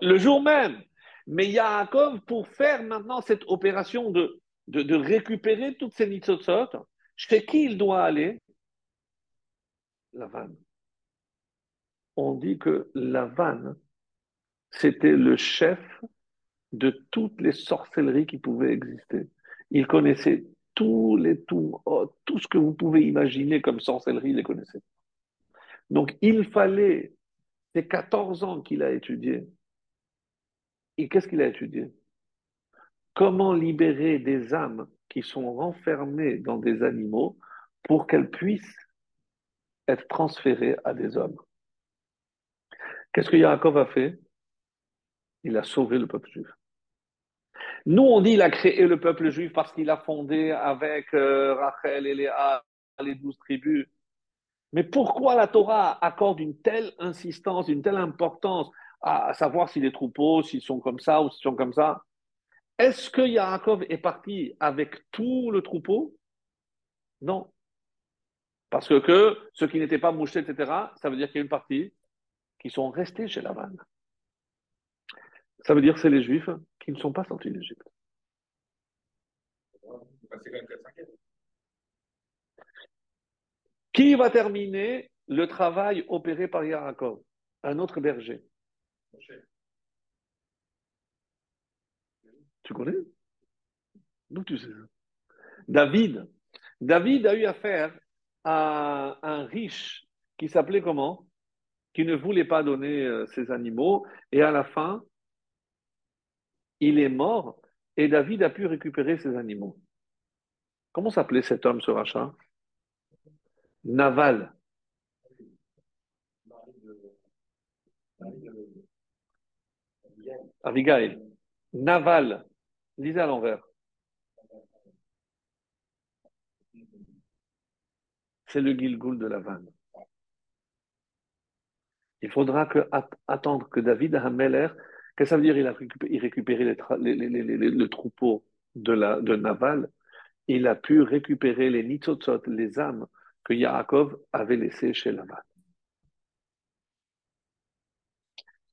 Le jour même. Mais Yaakov, pour faire maintenant cette opération de, de, récupérer toutes ces nitzotzot, chez qui il doit aller? La vanne. On dit que la vanne, c'était le chef de toutes les sorcelleries qui pouvaient exister. Il connaissait tous les tout, oh, tout ce que vous pouvez imaginer comme sorcellerie, il les connaissait. Donc il fallait ces 14 ans qu'il a étudié. Et qu'est-ce qu'il a étudié? Comment libérer des âmes qui sont renfermées dans des animaux pour qu'elles puissent être transférées à des hommes? Qu'est-ce que Yaakov a fait? Il a sauvé le peuple juif. Nous, on dit qu'il a créé le peuple juif parce qu'il a fondé avec euh, Rachel et Léa les douze tribus. Mais pourquoi la Torah accorde une telle insistance, une telle importance à, savoir si les troupeaux, s'ils sont comme ça ou s'ils sont comme ça? Est-ce que Yaakov est parti avec tout le troupeau? Non. Parce que, ceux qui n'étaient pas mouchés, etc., ça veut dire qu'il y a une partie qui sont restés chez Lavan. Ça veut dire que c'est les Juifs qui ne sont pas sortis d'Égypte. Qui va terminer le travail opéré par Yaakov? Un autre berger. Tu connais? D'où tu sais David. David a eu affaire à un riche qui s'appelait comment? Qui ne voulait pas donner euh, ses animaux. Et à la fin, il est mort et David a pu récupérer ses animaux. Comment s'appelait cet homme, ce rachat? Naval. Abigail. Naval. Lisez à l'envers. C'est le Gilgoul de la vanne. Il faudra que, attendre que David Hameler, qu'est-ce que ça veut dire il a récupéré, le troupeau de, la, de Naval, il a pu récupérer les nitzotzot, les âmes que Yaakov avait laissées chez Laban.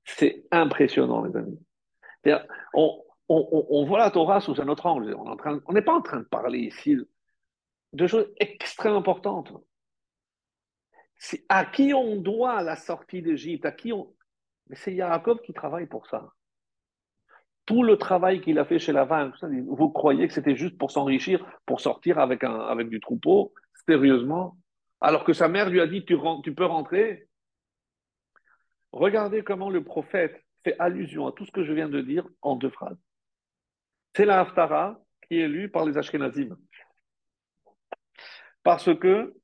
C'est impressionnant, les amis. On, on, voit la Torah sous un autre angle. On n'est pas en train de parler ici de choses extrêmement importantes. C'est à qui on doit la sortie d'Égypte, à qui on... Mais c'est Yaakov qui travaille pour ça. Tout le travail qu'il a fait chez Lavan, vous croyez que c'était juste pour s'enrichir, pour sortir avec, un, avec du troupeau, sérieusement Alors que sa mère lui a dit, tu, peux rentrer Regardez comment le prophète fait allusion à tout ce que je viens de dire en deux phrases. C'est la Haftara qui est lue par les Ashkenazim. Parce que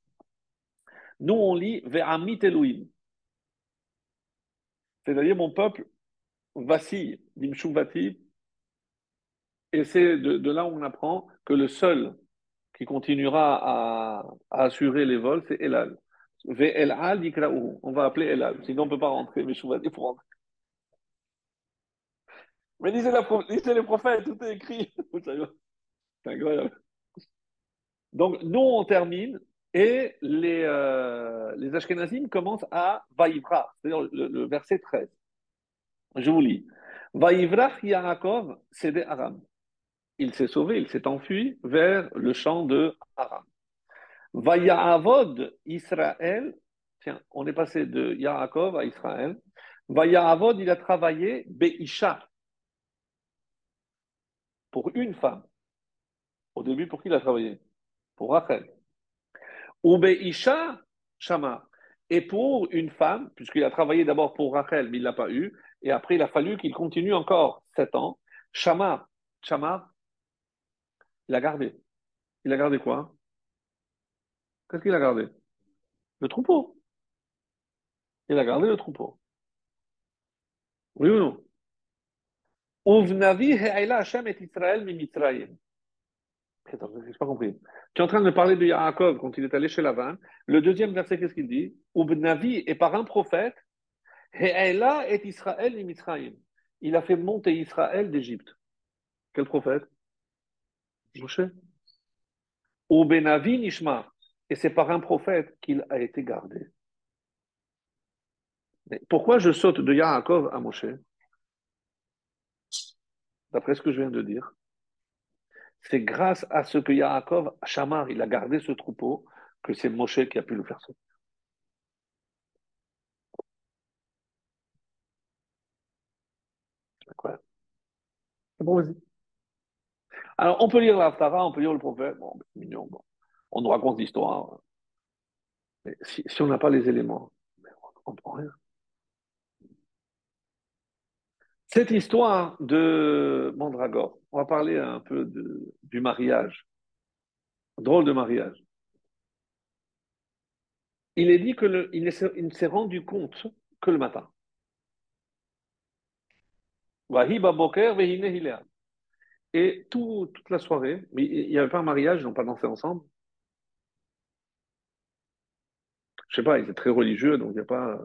nous, on lit Ve'amit Elohim. C'est-à-dire, mon peuple vacille, dimshuvati, Et c'est de, de, là où on apprend que le seul continuera à, assurer les vols, c'est Elal. On va appeler Elal. Sinon, on ne peut pas rentrer. Mais je faut rentrer. Mais lisez, la, lisez les prophètes, tout est écrit. C'est incroyable. Donc, nous, on termine et les, euh, Ashkenazim commencent à Vaïvra, c'est-à-dire le, le, verset 13. Je vous lis. Vaïvrach Yaakov, c'est des Aram. Il s'est sauvé, il s'est enfui vers le champ de Aram. Vaïavod Israël, tiens, on est passé de Yaakov à Israël. Vaïavod, il a travaillé Beisha, pour une femme. Au début, pour qui il a travaillé? Pour Rachel. Ou Beisha, Shama. Et pour une femme, puisqu'il a travaillé d'abord pour Rachel, mais il ne l'a pas eu, et après il a fallu qu'il continue encore sept ans. Shama, Shama, il a gardé. Il a gardé quoi? Qu'est-ce qu'il a gardé? Le troupeau. Il a gardé le troupeau. Oui ou non? Uvnavi Hashem et Israël mimitraïm. Attends, je n'ai pas compris. Tu es en train de parler de Yaakov quand il est allé chez Lavan. Le deuxième verset, qu'est-ce qu'il dit? Uvnavi est par un prophète, He'ela et Israël mimitraïm. Il a fait monter Israël d'Égypte. Quel prophète? Moshe. Ubenavi Nishma. Et c'est par un prophète qu'il a été gardé. Mais pourquoi je saute de Yaakov à Moshe? D'après ce que je viens de dire, c'est grâce à ce que Yaakov, Shamar, il a gardé ce troupeau, que c'est Moshe qui a pu le faire sauter. C'est bon, vas-y. Alors, on peut lire l'Aftara, on peut lire le prophète, bon, mignon, on nous raconte l'histoire. Mais si, on n'a pas les éléments, on ne comprend rien. Cette histoire de Mandragore, on va parler un peu du mariage. Drôle de mariage. Il est dit qu'il ne s'est rendu compte que le matin. Et tout, toute la soirée, mais il n'y avait pas un mariage, ils n'ont pas dansé ensemble. Je sais pas, ils étaient très religieux, donc il n'y a pas.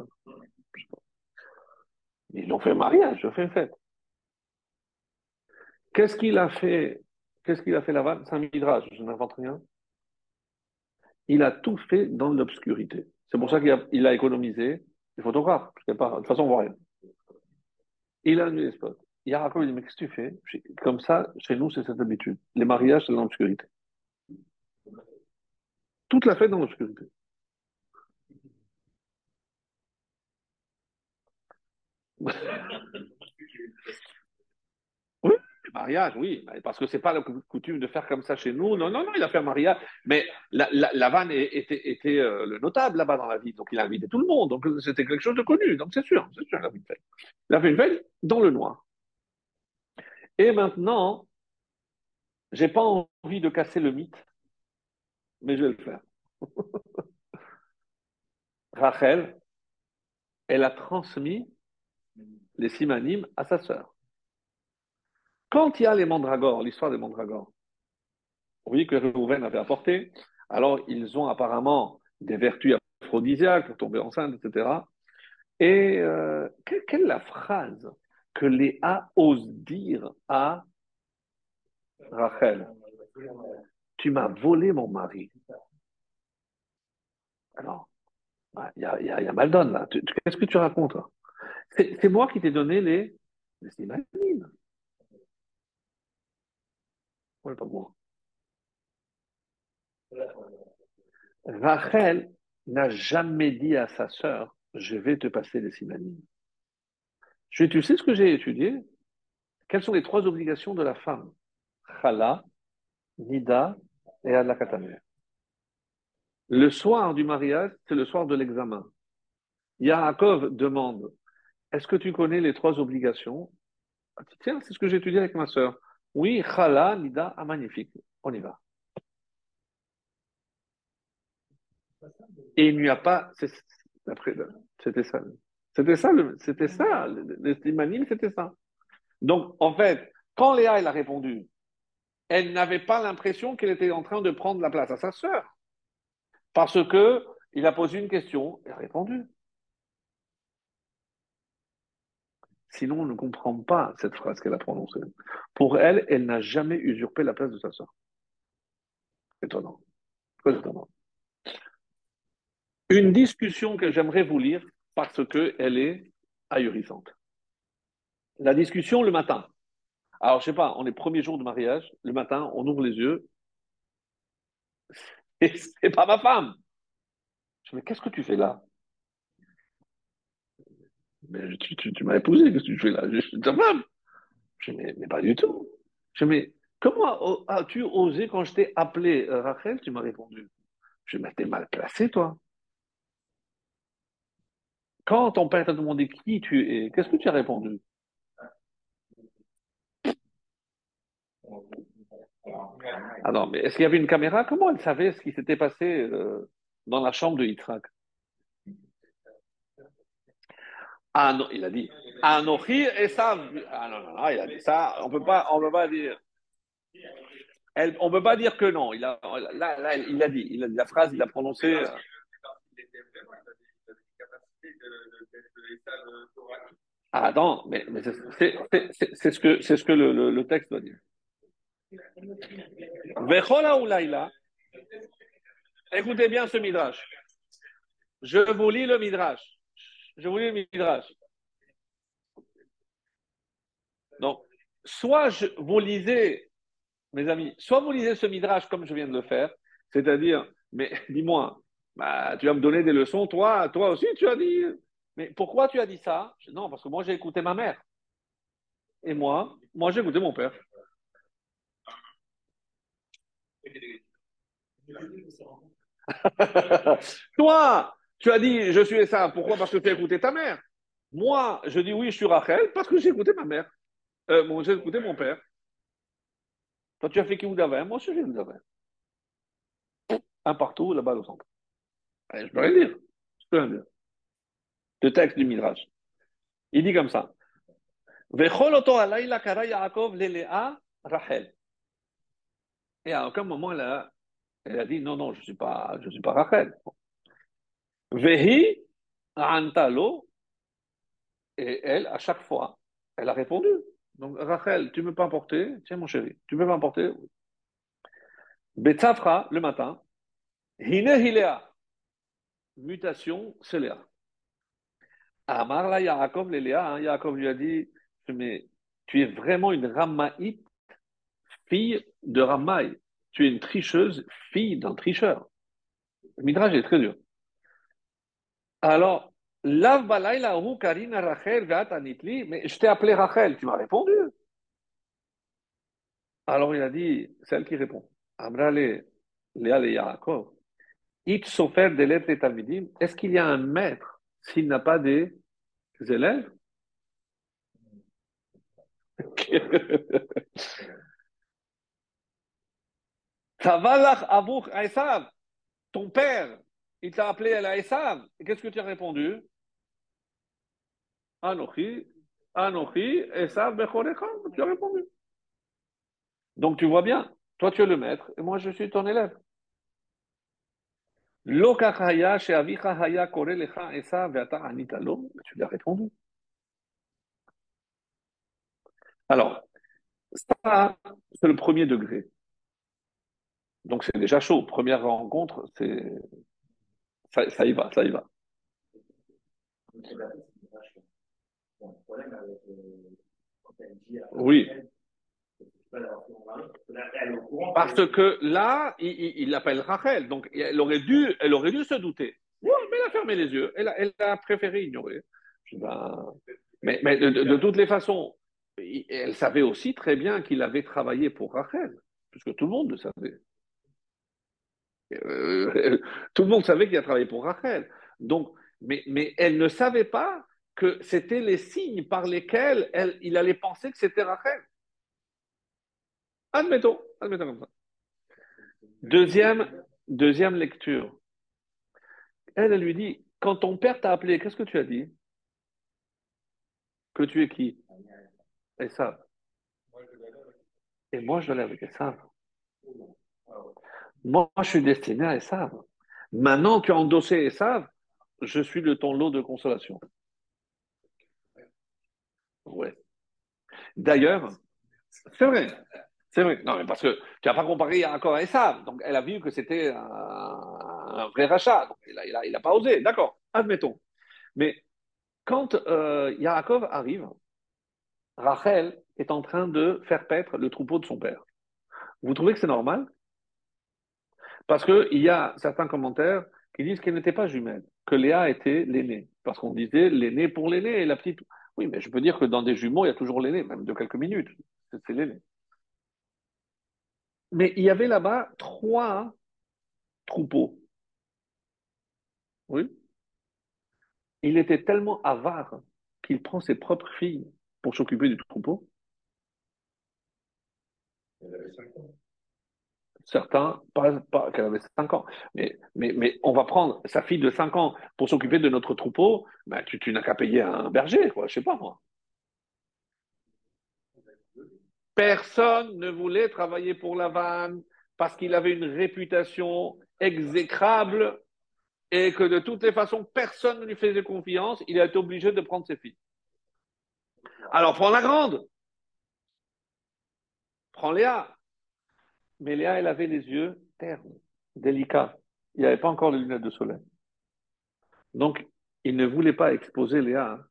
Ils ont fait un mariage, ils ont fait une fête. Qu'est-ce qu'il a fait Qu'est-ce qu'il a fait là-bas? C'est un midrash, je n'invente rien. Il a tout fait dans l'obscurité. C'est pour ça qu'il a, économisé les photographes. Pas, de toute façon, on voit rien. Il a annulé les spots. Il dit, mais qu'est-ce que tu fais? Comme ça, chez nous, c'est cette habitude. Les mariages, c'est dans l'obscurité. Toute la fête dans l'obscurité. oui, mariage, oui, parce que c'est pas la coutume de faire comme ça chez nous. Non, non, non, il a fait un mariage, mais la, la, vanne était, était euh, le notable là-bas dans la ville, donc il a invité tout le monde, donc c'était quelque chose de connu, donc c'est sûr, c'est sûr, il a fait une fête. Il a fait une fête dans le noir. Et maintenant, j'ai pas envie de casser le mythe, mais je vais le faire. Rachel, elle a transmis les simanim à sa sœur. Quand il y a les mandragores, l'histoire des mandragores, oui, que Rouven avait apporté, alors ils ont apparemment des vertus aphrodisiaques pour tomber enceinte, etc. Et euh, quelle, est la phrase que Léa ose dire à Rachel Tu m'as volé mon mari. Alors, il y a, y, a Maldon là. Qu'est-ce que tu racontes c'est moi qui t'ai donné les, les. Ouais, pas moi. Rachel n'a jamais dit à sa sœur Je vais te passer les simanines. Tu sais ce que j'ai étudié Quelles sont les trois obligations de la femme Chala, Nida et Adlakatame. Le soir du mariage, c'est le soir de l'examen. Yaakov demande est-ce que tu connais les trois obligations ah, Tiens, c'est ce que j'ai étudié avec ma sœur. Oui, Chala, Nida, ah, magnifique. On y va. Et il n'y a pas. C'était ça. C'était ça, c'était ça. C'était ça. Donc, en fait, quand Léa, elle a répondu, elle n'avait pas l'impression qu'elle était en train de prendre la place à sa sœur. Parce que il a posé une question et a répondu. Sinon, on ne comprend pas cette phrase qu'elle a prononcée. Pour elle, elle n'a jamais usurpé la place de sa sœur. Étonnant. Très étonnant. Une discussion que j'aimerais vous lire parce qu'elle est ahurissante. La discussion le matin. Alors, je sais pas, on est premier jour de mariage, le matin, on ouvre les yeux. Et c'est pas ma femme. Je dis, mais qu'est-ce que tu fais là? Mais tu, m'as épousé, qu'est-ce que tu fais là? Je suis ta femme. Je dis, mais, pas du tout. Je dis, comment as-tu osé quand je t'ai appelé euh, Rachel? Tu m'as répondu. Je t'es mal placé, toi. Quand ton père t'a demandé qui tu es, qu'est-ce que tu as répondu? Ah non, mais est-ce qu'il y avait une caméra? Comment elle savait ce qui s'était passé euh, dans la chambre de Yitzhak? Ah non, il a dit et ça. Ah non, non, non, il a dit ça. On peut pas, on peut pas dire. Elle, on peut pas dire que non. Il a, là, là, il a dit, il a la phrase, il a ah, attends, mais, c'est ce que, ce que le, le, le texte doit dire. Écoutez bien ce midrash. Je vous lis le midrash. Je vous lis le midrash. Donc, soit je, vous lisez, mes amis, soit vous lisez ce midrash comme je viens de le faire, c'est-à-dire, mais dis-moi, bah, tu vas me donner des leçons, toi, toi aussi tu as dit. Mais pourquoi tu as dit ça? Non, parce que moi j'ai écouté ma mère. Et moi, moi j'ai écouté mon père. Toi, tu as dit je suis ça. Pourquoi? Parce que tu as écouté ta mère. Moi, je dis oui, je suis Rachel parce que j'ai écouté ma mère. Euh, j'ai écouté mon père. Toi, tu as fait qui d'avant Moi, je suis d'avant. Un partout, là-bas au centre. Je peux rien dire. Je peux rien dire. Le texte du Midrash. Il dit comme ça. Et à aucun moment, elle a, elle a dit non, non, je ne suis pas, suis pas Rachel. Vehi antalo. Et elle, à chaque fois, elle a répondu. Donc, Rachel, tu ne peux pas emporter? Tiens, mon chéri, tu ne peux pas emporter? Betzafra, le matin. Hine hilea. Mutation, c'est Léa. Amar la Yaakov, Léa, hein, Yaakov lui a dit, mais tu es vraiment une Ramaïte fille de Ramaï. Tu es une tricheuse, fille d'un tricheur. Le midrash est très dur. Alors, Lav Karina Rachel mais je t'ai appelé Rachel, tu m'as répondu. Alors il a dit, celle qui répond, Amrale Léa le Yaakov, sofer des et talmidim, est-ce qu'il y a un maître s'il n'a pas des élèves? Tavalach Abouch Aïsav, ton père, il t'a appelé à Aïsav. Et qu'est-ce que tu as répondu? Anochi, Anochi, Esav Bechorecha. Tu as répondu. Donc tu vois bien, toi tu es le maître et moi je suis ton élève. Tu lui as répondu. Alors, ça, c'est le premier degré. Donc c'est déjà chaud. Première rencontre, c'est ça, ça, y va, ça y va. Oui. Parce que là, il, l'appelle Rachel, donc elle aurait dû, elle aurait dû se douter. mais elle a fermé les yeux, elle a, préféré ignorer. Ben, mais, de, toutes les façons, elle savait aussi très bien qu'il avait travaillé pour Rachel, puisque tout le monde le savait. Euh, tout le monde savait qu'il a travaillé pour Rachel. Donc, mais, mais elle ne savait pas que c'était les signes par lesquels il allait penser que c'était Rachel. Admettons, admettons comme ça. Deuxième, lecture. Elle, lui dit, quand ton père t'a appelé, qu'est-ce que tu as dit? Que tu es qui? Et ça Et moi, je l'ai avec Esav. Moi, je suis destiné à Esav. Maintenant, tu as endossé Esav, je suis de ton lot de consolation. Ouais. D'ailleurs, c'est vrai. C'est vrai. Non, mais parce que tu n'as pas comparé Yaakov à Esav. Donc, elle a vu que c'était un, vrai rachat. Donc, il n'a il a, pas osé. D'accord, admettons. Mais quand euh, Yaakov arrive, Rachel est en train de faire paître le troupeau de son père. Vous trouvez que c'est normal? Parce qu'il y a certains commentaires qui disent qu'elle n'était pas jumelle, que Léa était l'aînée. Parce qu'on disait l'aînée pour l'aînée et la petite. Oui, mais je peux dire que dans des jumeaux, il y a toujours l'aîné, même de quelques minutes. C'est l'aîné. Mais il y avait là-bas trois troupeaux. Oui. Il était tellement avare qu'il prend ses propres filles pour s'occuper du troupeau. Elle avait 5 ans. Certains, pas, qu'elle avait 5 ans, mais, mais, mais on va prendre sa fille de 5 ans pour s'occuper de notre troupeau, ben, tu, tu n'as qu'à payer un berger, quoi, je sais pas moi. Personne ne voulait travailler pour la vanne parce qu'il avait une réputation exécrable et que de toutes les façons, personne ne lui faisait confiance. Il a été obligé de prendre ses filles. Alors prends la grande. Prends Léa. Mais Léa, elle avait les yeux ternes, délicats. Il n'y avait pas encore les lunettes de soleil. Donc, il ne voulait pas exposer Léa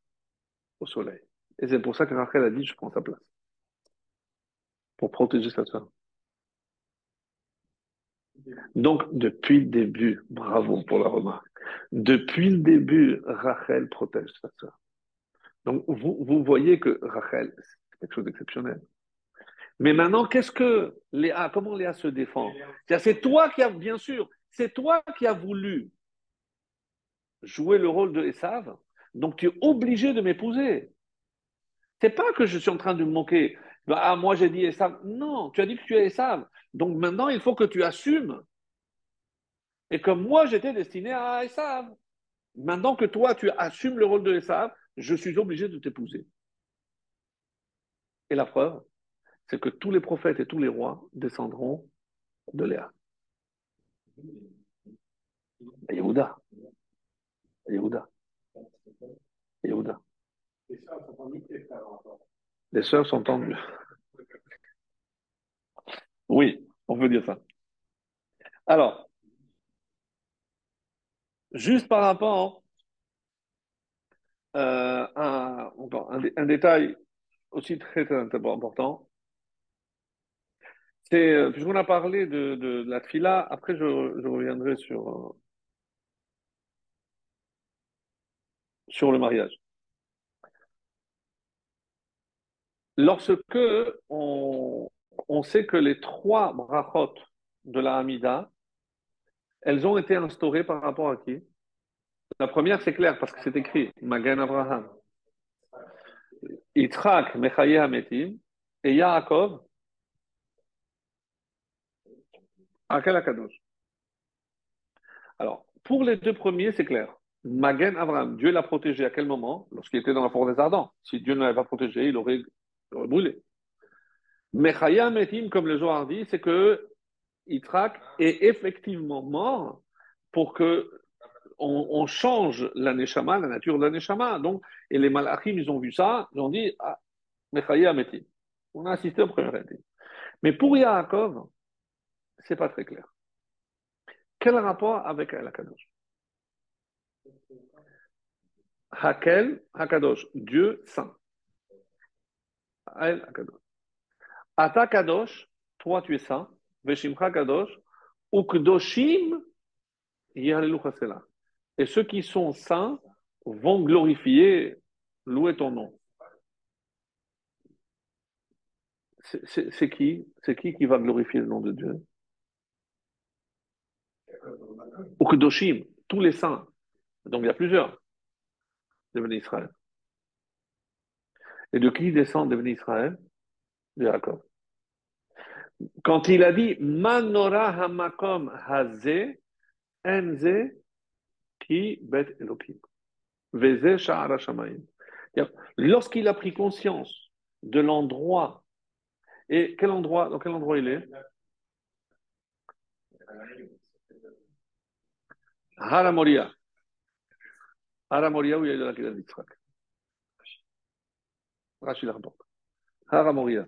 au soleil. Et c'est pour ça que Rachel a dit, je prends sa place pour protéger sa soeur. Donc, depuis le début, bravo pour la remarque, depuis le début, Rachel protège sa soeur. Donc, vous, voyez que Rachel, c'est quelque chose d'exceptionnel. Mais maintenant, qu'est-ce que Léa, comment Léa se défend? C'est toi qui as, bien sûr, c'est toi qui as voulu jouer le rôle de Esav, donc tu es obligé de m'épouser. C'est pas que je suis en train de me moquer. Bah, ah, moi j'ai dit Esav. Non, tu as dit que tu es Esav. Donc maintenant, il faut que tu assumes. Et comme moi j'étais destiné à Esav. Maintenant que toi tu assumes le rôle de Esav, je suis obligé de t'épouser. Et la preuve, c'est que tous les prophètes et tous les rois descendront de Léa. Yehuda. Yehuda. Yehuda. Les sœurs sont tendues. Oui, on veut dire ça. Alors, juste par rapport euh, à un, détail aussi très, important, c'est, euh, puisqu'on a parlé de, la fila, après je, reviendrai sur, euh, sur le mariage. Lorsque on, sait que les trois brachot de la Hamida, elles ont été instaurées par rapport à qui? La première, c'est clair, parce que c'est écrit, Magan Abraham. Yitzhak, Mechaye Hametim, et Yaakov, Akel Akadosh. Alors, pour les deux premiers, c'est clair. Magen Abraham, Dieu l'a protégé à quel moment? Lorsqu'il était dans la forêt des Ardents. Si Dieu ne l'avait pas protégé, il aurait brûlé. Mais Chaya Metim, comme le Zohar dit, c'est que Yitzhak est effectivement mort pour que on, change la la nature de la. Donc, et les Malachim, ils ont vu ça, ils ont dit, ah, Mechaya Metim. On a assisté au premier. Mais pour Yaakov, c'est pas très clair. Quel rapport avec El Akadosh Hakel Hakadosh, Dieu saint. Ata Kadosh, toi tu es saint, Veshimcha Kadosh, Ukdoshim Et ceux qui sont saints vont glorifier, louer ton nom. C'est qui C'est qui qui va glorifier le nom de Dieu? Ukdoshim, tous les saints. Donc il y a plusieurs de Israël. Et de qui descend devenu Israël? De Jacob. Quand il a dit Manora hamakom haze enze ki bet elokim. Veze sha'ara shamayim. Lorsqu'il a pris conscience de l'endroit Et quel endroit, dans quel endroit il est? Haramoria. Haramoria, où il y a de la d'Yitzhak. Rachid rapporte. Haramoria.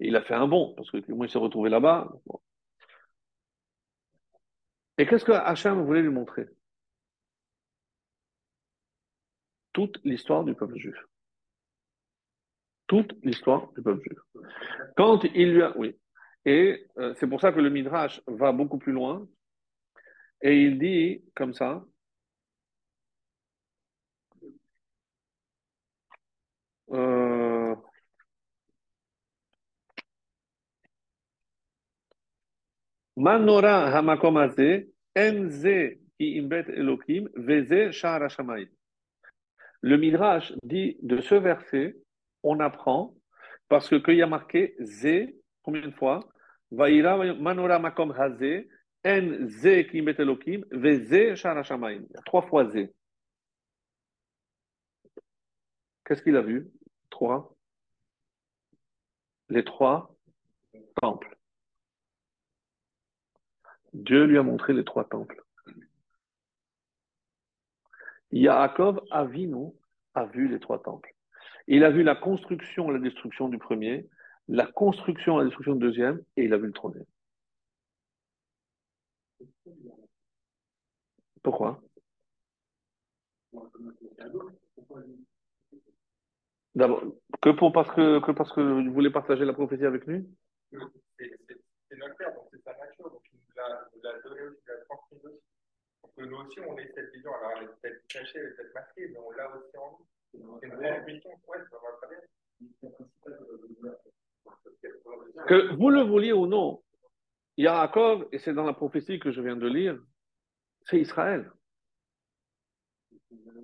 Et il a fait un bon, parce que moi, il s'est retrouvé là-bas? Et qu'est-ce que Hachem voulait lui montrer? Toute l'histoire du peuple juif. Toute l'histoire du peuple juif. Quand il lui a. Oui. Et euh, c'est pour ça que le Midrash va beaucoup plus loin. Et il dit comme ça. Euh, Manora hamakom enze ki imbet elokim, veze shar Le Midrash dit de ce verset, on apprend, parce que qu'il y a marqué ze, combien de fois? Vaïra manora makom haze, en ze ki imbet elokim, veze a trois fois ze. Qu'est-ce qu'il a vu? Les trois temples. Dieu lui a montré les trois temples. Yaakov Avinu a vu les trois temples. Il a vu la construction, la destruction du premier, la construction, la destruction du deuxième, et il a vu le troisième. Pourquoi? D'abord, que pour parce que, que parce que vous voulez partager la prophétie avec lui? C'est notre père, donc c'est sa nature, donc il nous l'a donné aussi, il l'a transmis aussi. Donc nous aussi, on est cette vision, alors elle est peut-être cachée, elle est peut-être masquée, mais on l'a aussi en nous. C'est une transmission, ouais, ça va très bien. Que vous le vouliez ou non, Yaakov, et c'est dans la prophétie que je viens de lire, c'est Israël.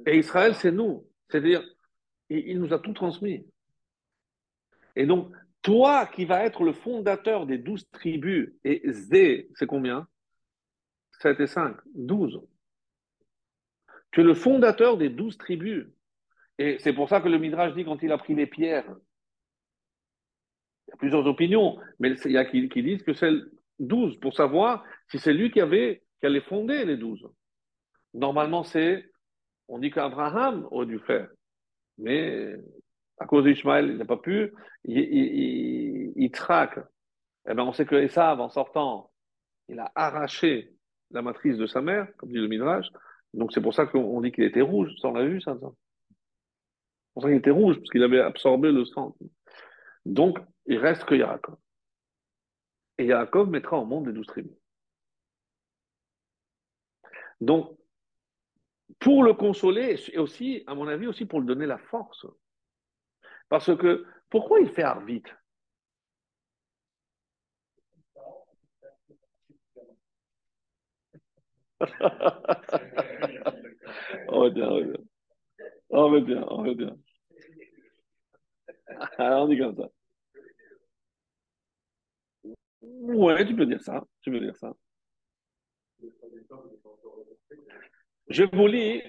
Et Israël, c'est nous. C'est-à-dire, il nous a tout transmis. Et donc, toi qui vas être le fondateur des douze tribus, et Zé, c'est combien? 7 et 5, 12. Tu es le fondateur des douze tribus. Et c'est pour ça que le Midrash dit quand il a pris les pierres, il y a plusieurs opinions, mais il y a qui, disent que c'est 12 pour savoir si c'est lui qui avait qui allait fonder les douze. Normalement, c'est, on dit qu'Abraham aurait dû faire. Mais à cause d'Ishmaël, il n'a pas pu, il, traque. Eh ben, on sait que Esav, en sortant, il a arraché la matrice de sa mère, comme dit le Midrash. Donc c'est pour ça qu'on dit qu'il était rouge. Ça, on l'a vu, ça, C'est pour ça qu'il était rouge, parce qu'il avait absorbé le sang. Donc, il reste que Yaakov. Et Yaakov mettra au monde des douze tribus. Donc, pour le consoler, et aussi, à mon avis, aussi pour lui donner la force. Parce que, pourquoi il fait Arvit on va bien, on va bien. On va bien, on va bien. on dit comme ça. Ouais, tu peux dire ça. Tu peux dire ça. Je vous lis,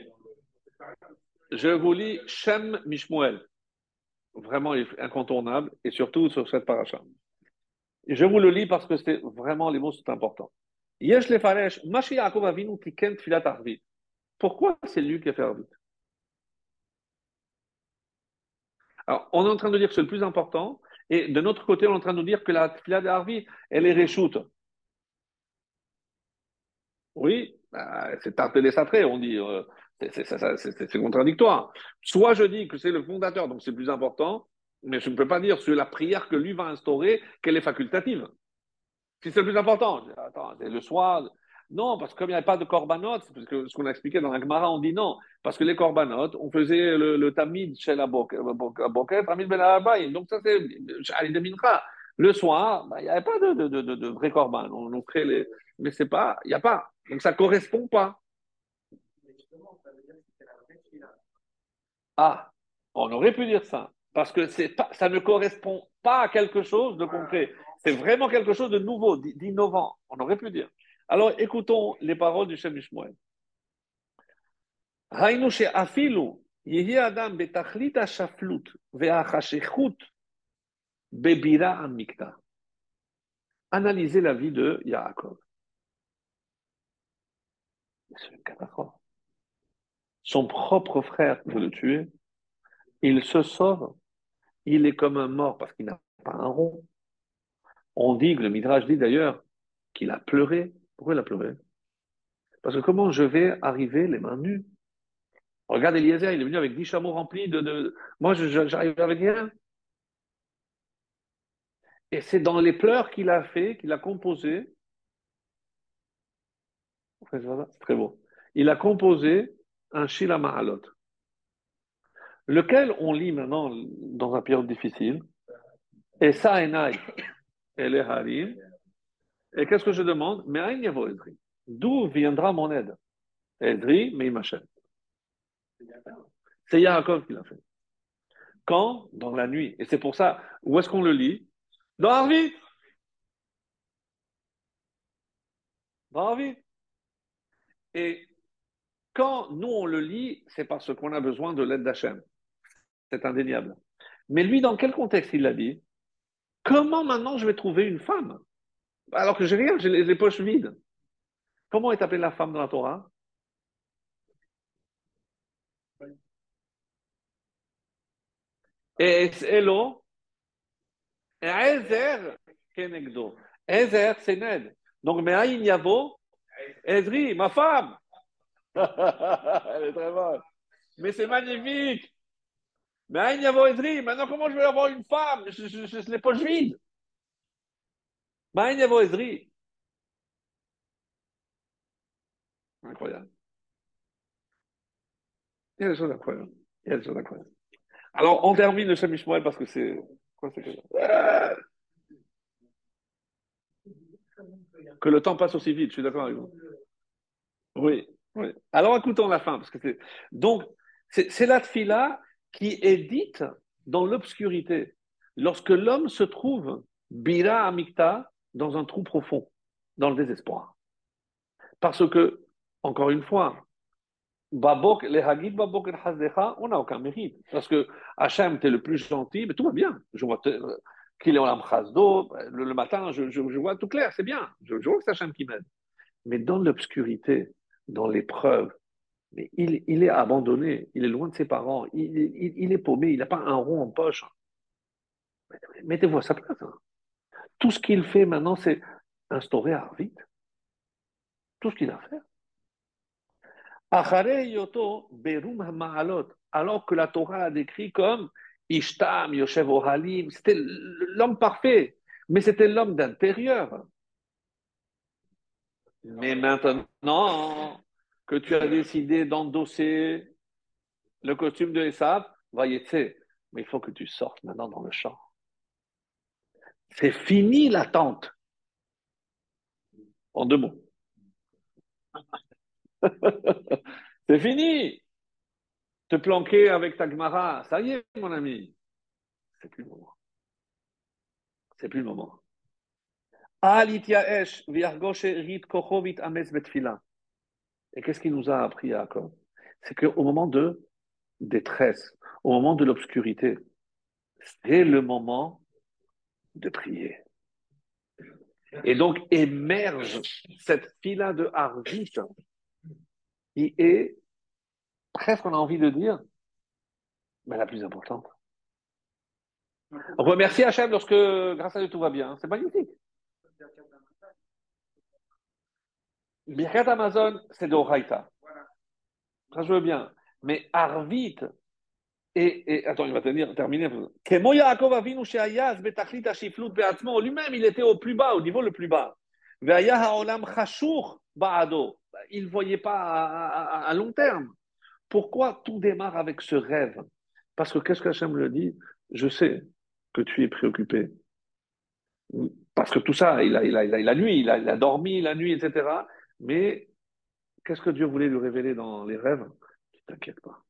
je vous lis Shem Mishmuel, vraiment incontournable, et surtout sur cette paracha. je vous le lis parce que c'est vraiment les mots sont importants. Yesh lefaresh, Mashiach avinu tiken tfilat arvit. Pourquoi c'est lui qui a fait arvit Alors, on est en train de dire que c'est le plus important, et de notre côté, on est en train de dire que la tfilat d'arvit, elle est réchoute. Oui, c'est tarté les satrés, on dit. Euh, c'est contradictoire. Soit je dis que c'est le fondateur, donc c'est plus important, mais je ne peux pas dire sur la prière que lui va instaurer qu'elle est facultative. Si c'est le plus important, attends, c'est le soir. Non, parce que comme il n'y a pas de corbanotes, parce que ce qu'on a expliqué dans la Gemara, on dit non, parce que les corbanotes, on faisait le, tamid chez la boquette, tamid ben donc ça c'est le soir, bah, il n'y avait pas de, vrai corban. On, on crée les, mais c'est pas, il n'y a pas. Donc ça ne correspond pas. Ah, on aurait pu dire ça. Parce que pas, ça ne correspond pas à quelque chose de concret. C'est vraiment quelque chose de nouveau, d'innovant. On aurait pu dire. Alors écoutons les paroles du Shem Ishmael. Amikta. Analysez la vie de Yaakov. Son propre frère veut le tuer. Il se sauve. Il est comme un mort parce qu'il n'a pas un rond. On dit que le Midrash dit d'ailleurs qu'il a pleuré. Pourquoi il a pleuré? Parce que comment je vais arriver les mains nues? Regarde Eliezer, il est venu avec dix chameaux remplis de. de... Moi, j'arrive avec rien. Et c'est dans les pleurs qu'il a fait, qu'il a composé. C'est très beau. Il a composé un Shila Mahalot, lequel on lit maintenant dans un période difficile? Et ça, et les Harim. Et qu'est-ce que je demande? Mais Edri. D'où viendra mon aide? Edri, mais. C'est Yaakov qui l'a fait. Quand? Dans la nuit. Et c'est pour ça, où est-ce qu'on le lit? Dans Arvit. Dans Arvit. Et quand nous on le lit, c'est parce qu'on a besoin de l'aide d'Hachem. C'est indéniable. Mais lui, dans quel contexte il l'a dit? Comment maintenant je vais trouver une femme? Alors que j'ai rien, j'ai les, poches vides. Comment est appelée la femme dans la Torah? Et Elo, Ezer Kenegdo. Ezer, c'est Ned. Donc, Yavo, Ezri, ma femme. Elle est très bonne. Mais c'est magnifique. Mais Aïn Ezri, maintenant comment je vais avoir une femme? Je, je, je, je l'ai pas vide. Mais Aïn Yavo Ezri. Incroyable. Il y a des choses incroyables. Il y a des choses incroyables. Alors, on termine le Shem parce que c'est. Quoi c'est que Que le temps passe aussi vite, je suis d'accord avec vous. Oui, oui. Alors, écoutons la fin. Parce c'est... Donc, c'est la fila qui est dite dans l'obscurité. Lorsque l'homme se trouve, bira amikta, dans un trou profond, dans le désespoir. Parce que, encore une fois, Babok, les Hagid Babok on n'a aucun mérite. Parce que Hachem, tu es le plus gentil, mais tout va bien. Je vois qu'il est en Chazdo, le, matin, je, vois tout clair, c'est bien. Je, vois que c'est Hachem qui m'aide. Mais dans l'obscurité, dans l'épreuve, mais il, est abandonné, il est loin de ses parents, il est paumé, il n'a pas un rond en poche. Mettez-vous à sa place. Hein. Tout ce qu'il fait maintenant, c'est instaurer Arvit. Tout ce qu'il a à faire. Alors que la Torah a décrit comme Ishtam, Yoshev Ohalim, c'était l'homme parfait, mais c'était l'homme d'intérieur. Mais maintenant que tu as décidé d'endosser le costume de Esav, voyez, mais il faut que tu sortes maintenant dans le champ. C'est fini l'attente. En deux mots. C'est fini. Te planquer avec ta Gemara, ça y est, mon ami. C'est plus le moment. C'est plus le moment. Et qu'est-ce qu'il nous a appris, Jacob C'est qu'au moment de détresse, au moment de l'obscurité, c'est le moment de prier. Et donc émerge cette fila de Harvit qui est presque, on a envie de dire, mais la plus importante. Remercier Hachem lorsque, grâce à Dieu, tout va bien. C'est magnifique. Birkat Amazon, c'est de Oraita. Ça, je veux bien. Mais Arvit, et, et attends, il va tenir, terminer. Lui-même, il était au plus bas, au niveau le plus bas. Il ne voyait pas à, long terme. Pourquoi tout démarre avec ce rêve? Parce que qu'est-ce qu'Hachem le dit? Je sais que tu es préoccupé. Parce que tout ça, il a, il a, il a, nuit, il a, il a dormi la nuit, etc. Mais qu'est-ce que Dieu voulait lui révéler dans les rêves? Ne t'inquiète pas.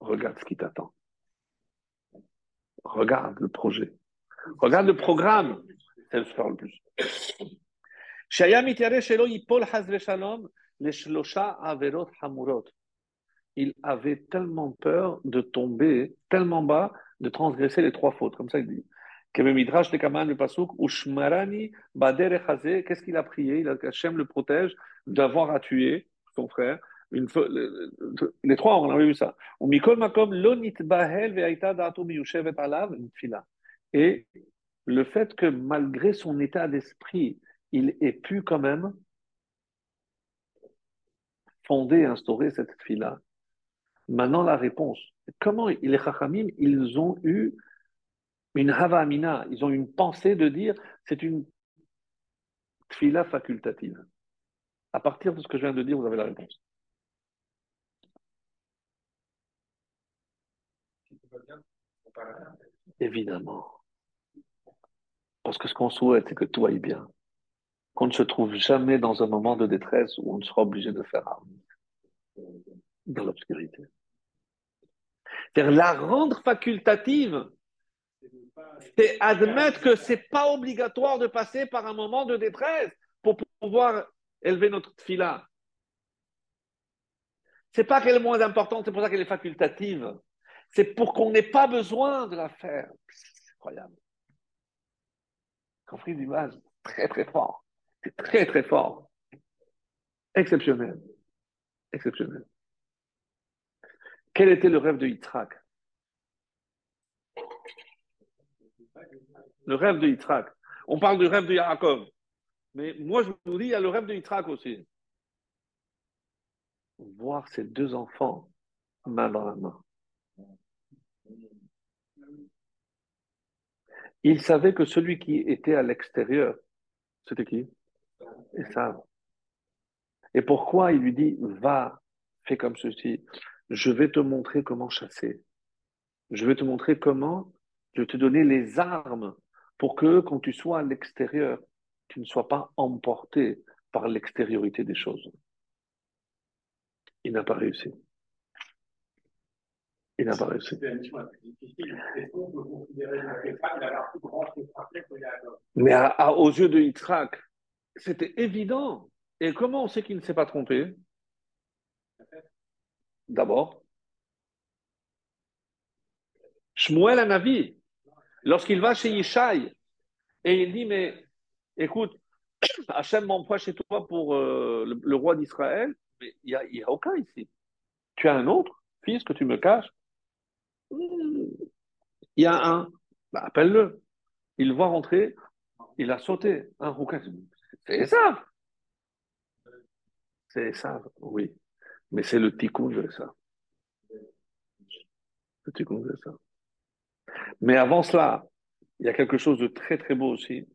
Regarde ce qui t'attend. Regarde le projet. Regarde le programme. C'est le le plus. Il avait tellement peur de tomber tellement bas, de transgresser les trois fautes, comme ça il dit. Qu'est-ce qu'il a prié? Il a Hachem le protège d'avoir à tuer son frère. Une, les trois, on avait vu ça. Et le fait que malgré son état d'esprit, il ait pu quand même fonder, instaurer cette fila. Maintenant, la réponse. Comment les Chachamim, ils ont eu une Havamina, ils ont une pensée de dire c'est une fila facultative. À partir de ce que je viens de dire, vous avez la réponse. Évidemment. Parce que ce qu'on souhaite, c'est que tout aille bien. Qu'on ne se trouve jamais dans un moment de détresse où on sera obligé de faire arme dans l'obscurité. C'est-à-dire la rendre facultative, c'est admettre que c'est pas obligatoire de passer par un moment de détresse pour pouvoir élever notre fila. C'est pas qu'elle est moins importante, c'est pour ça qu'elle est facultative. C'est pour qu'on n'ait pas besoin de la faire. C'est incroyable. Compris l'image Très, très fort. C'est très, très fort. Exceptionnel. Exceptionnel. Quel était le rêve de Yitzhak? Le rêve de Yitzhak. On parle du rêve de Yaakov. Mais moi, je vous dis, il y a le rêve de Yitzhak aussi. Voir ses deux enfants main dans la main. Il savait que celui qui était à l'extérieur, c'était qui? Ça. Et pourquoi il lui dit, va, fais comme ceci, je vais te montrer comment chasser. Je vais te montrer comment, je vais te donner les armes pour que quand tu sois à l'extérieur, tu ne sois pas emporté par l'extériorité des choses. Il n'a pas réussi. Il n'a pas réussi. Mais aux yeux de Yitzhak, c'était évident. Et comment on sait qu'il ne s'est pas trompé? D'abord, Shmuel Anavi, lorsqu'il va chez Yishai, et il dit, mais écoute, Hachem m'emploie chez toi pour euh, le, roi d'Israël, mais il n'y a, a, aucun ici. Tu as un autre fils que tu me caches? Il y a un, bah, appelle-le. Il voit rentrer, il a sauté. Un rouquin, c'est ça. C'est ça, oui. Mais c'est le tikkun de ça. Le tikkun de ça. Mais avant cela, il y a quelque chose de très très beau aussi.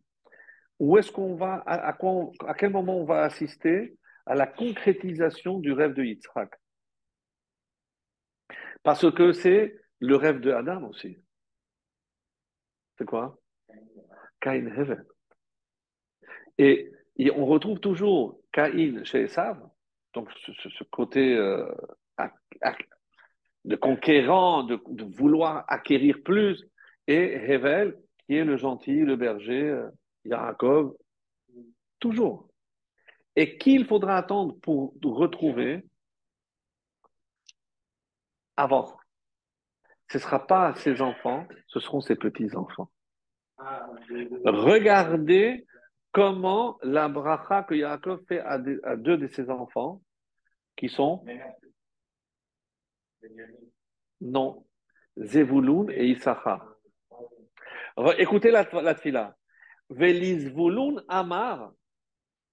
Où est-ce qu'on va, à, quoi à quel moment on va assister à la concrétisation du rêve de Yitzhak? Parce que c'est le rêve de Adam aussi. C'est quoi? Cain Heaven. Et, on retrouve toujours Cain chez Esav, donc ce, côté euh, de conquérant, de, vouloir acquérir plus, et Hevel, qui est le gentil, le berger, euh, Yaakov, toujours. Et qui il faudra attendre pour retrouver avant Ce ne sera pas ses enfants, ce seront ses petits-enfants. Regardez comment la bracha que Yaakov fait à, deux de ses enfants, qui sont Non, Zevulun et Issachar. Écoutez la, la tfila. Velizvulun amar,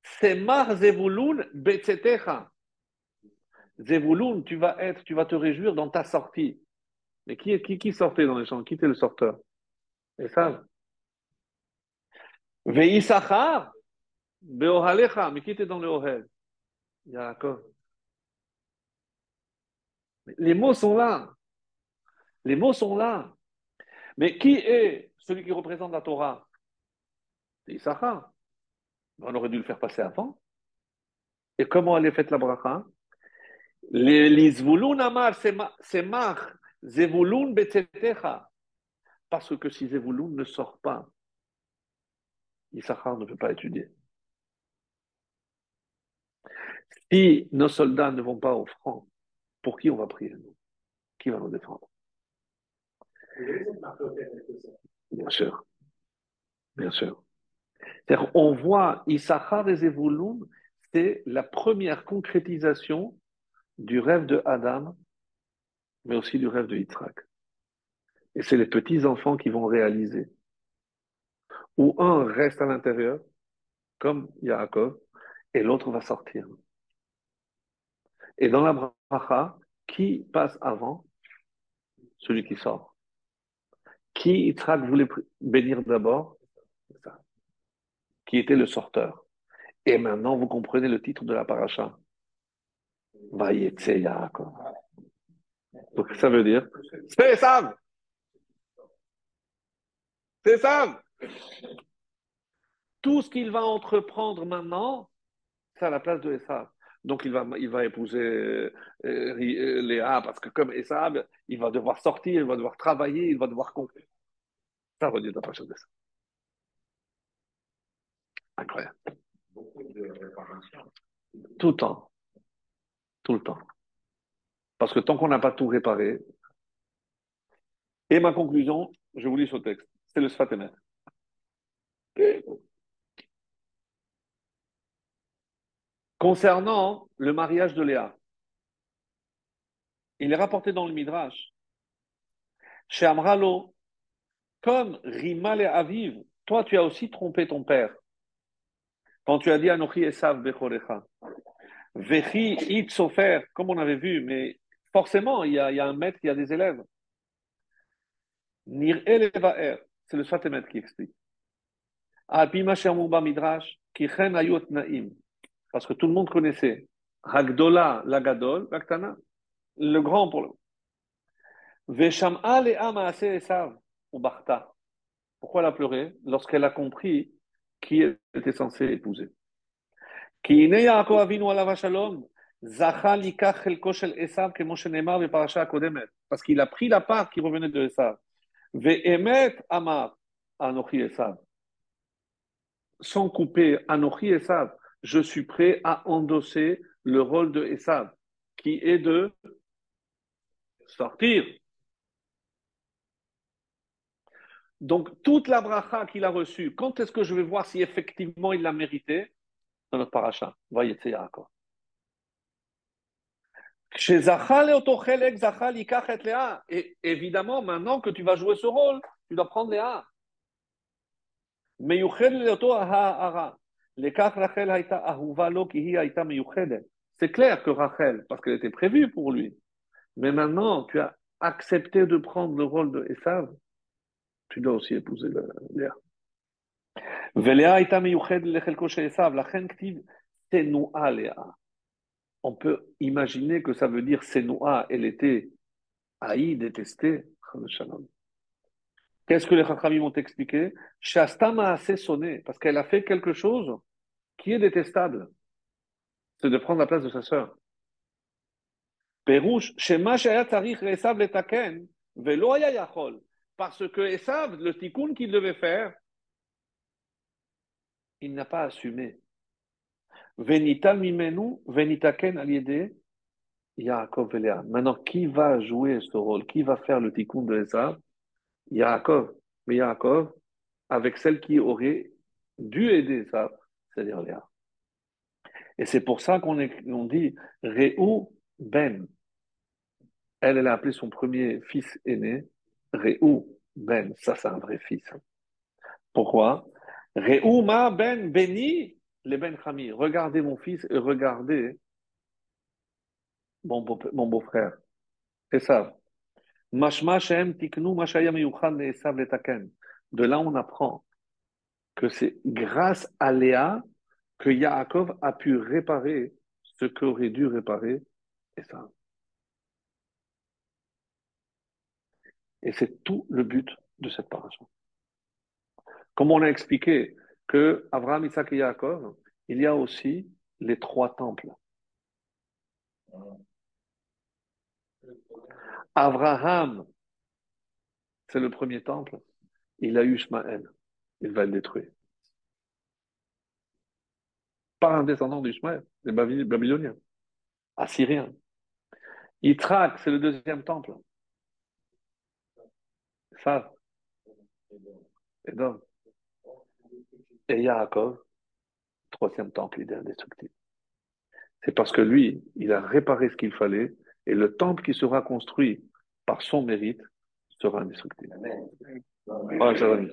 semar Zevulun betzetecha. Zevulun, tu vas être, tu vas te réjouir dans ta sortie. Mais qui, qui, qui sortait dans les champs? Qui était le sorteur? Et ça Veisachar, Beohalecha, mais qui était dans le Ohel? Yaakov. Les mots sont là. Les mots sont là. Mais qui est celui qui représente la Torah? C'est. On aurait dû le faire passer avant. Et comment elle est faite la bracha? Les Zvulun Amar, c'est Mach, Zevulun. Parce que si Zevulun ne sort pas, Issachar ne peut pas étudier. Si nos soldats ne vont pas au front, pour qui on va prier nous? Qui va nous défendre? Bien sûr. Bien sûr. On voit Issachar et Zevulun, c'est la première concrétisation du rêve de Adam, mais aussi du rêve de Yitzhak. Et c'est les petits-enfants qui vont réaliser. Ou un reste à l'intérieur, comme Yaakov, et l'autre va sortir. Et dans la bracha, qui passe avant? Celui qui sort. Qui Yitzhak voulait bénir d'abord? Qui était le sorteur. Et maintenant, vous comprenez le titre de la paracha. Yaakov. Donc ça veut dire, c'est Sam C'est Sam Tout ce qu'il va entreprendre maintenant, c'est à la place de Esav. Donc il va, il va épouser euh, euh, Léa, parce que comme Esav, il va devoir sortir, il va devoir travailler, il va devoir conclure. Ça dire la de ça. Incroyable. Beaucoup de réparation. Tout le temps. Tout le temps. Parce que tant qu'on n'a pas tout réparé, et ma conclusion, je vous lis ce texte, c'est le Sfatemet. Concernant le mariage de Léa, il est rapporté dans le Midrash, chez Amralo, comme Rimal et Aviv, toi tu as aussi trompé ton père. Quand tu as dit Anochi Esav Bechorecha, Vechi It Sofer, comme on avait vu, mais forcément il y, a, un maître, il a des élèves. Nir c'est le Sfatemet qui explique. Parce que tout le monde connaissait Hagdola, la Gadol, le grand pour le. Pourquoi elle a pleuré? Lorsqu'elle a compris qui était censé épouser. Parce qu'il a pris la part qui revenait de Esav. Ve'emet amar, anochi Esav. Sans couper, anochi Esav je suis prêt à endosser le rôle de Esav, qui est de sortir. Donc, toute la bracha qu'il a reçue, quand est-ce que je vais voir si effectivement il l'a mérité? Dans notre paracha. Voyez, c'est Yaakov. Et évidemment, maintenant que tu vas jouer ce rôle, tu dois prendre C'est clair que Rachel, parce qu'elle était prévue pour lui. Mais maintenant, tu as accepté de prendre le rôle de Esav, tu dois aussi épouser Léa. On peut imaginer que ça veut dire Senoua, elle était haïe, détestée. Qu'est-ce que les Chachamim ont expliqué? Shastama a assez sonné parce qu'elle a fait quelque chose qui est détestable. C'est de prendre la place de sa sœur. Esav Velo Yachol. Parce que Esav, le tikkun qu'il devait faire, il n'a pas assumé. Venital mimenu, venitaken aliede, Yaakov Velea. Maintenant, qui va jouer ce rôle? Qui va faire le tikkun de Esav? Yaakov, mais Yaakov, avec celle qui aurait dû aider ça, c'est-à-dire Léa. Et c'est pour ça qu'on dit Réou Ben. Elle, elle a appelé son premier fils aîné Réou Ben. Ça, c'est un vrai fils. Pourquoi? Réou Ma Ben Beni les Ben Khami. Regardez mon fils et regardez mon beau-frère. c'est ça. De là, on apprend que c'est grâce à Léa que Yaakov a pu réparer ce qu'aurait dû réparer ça. Et c'est tout le but de cette paration. Comme on a expliqué que Abraham, Isaac et Yaakov, il y a aussi les trois temples. Abraham, c'est le premier temple. Il a eu Ishmaël. Il va le détruire. Par un descendant d'Ishmaël, des Babyloniens, Assyriens. Yitzhak, c'est le deuxième temple. Ça. Edom. Et Yaakov, troisième temple, il est indestructible. C'est parce que lui, il a réparé ce qu'il fallait, et le temple qui sera construit par son mérite sera indestructible. Voilà,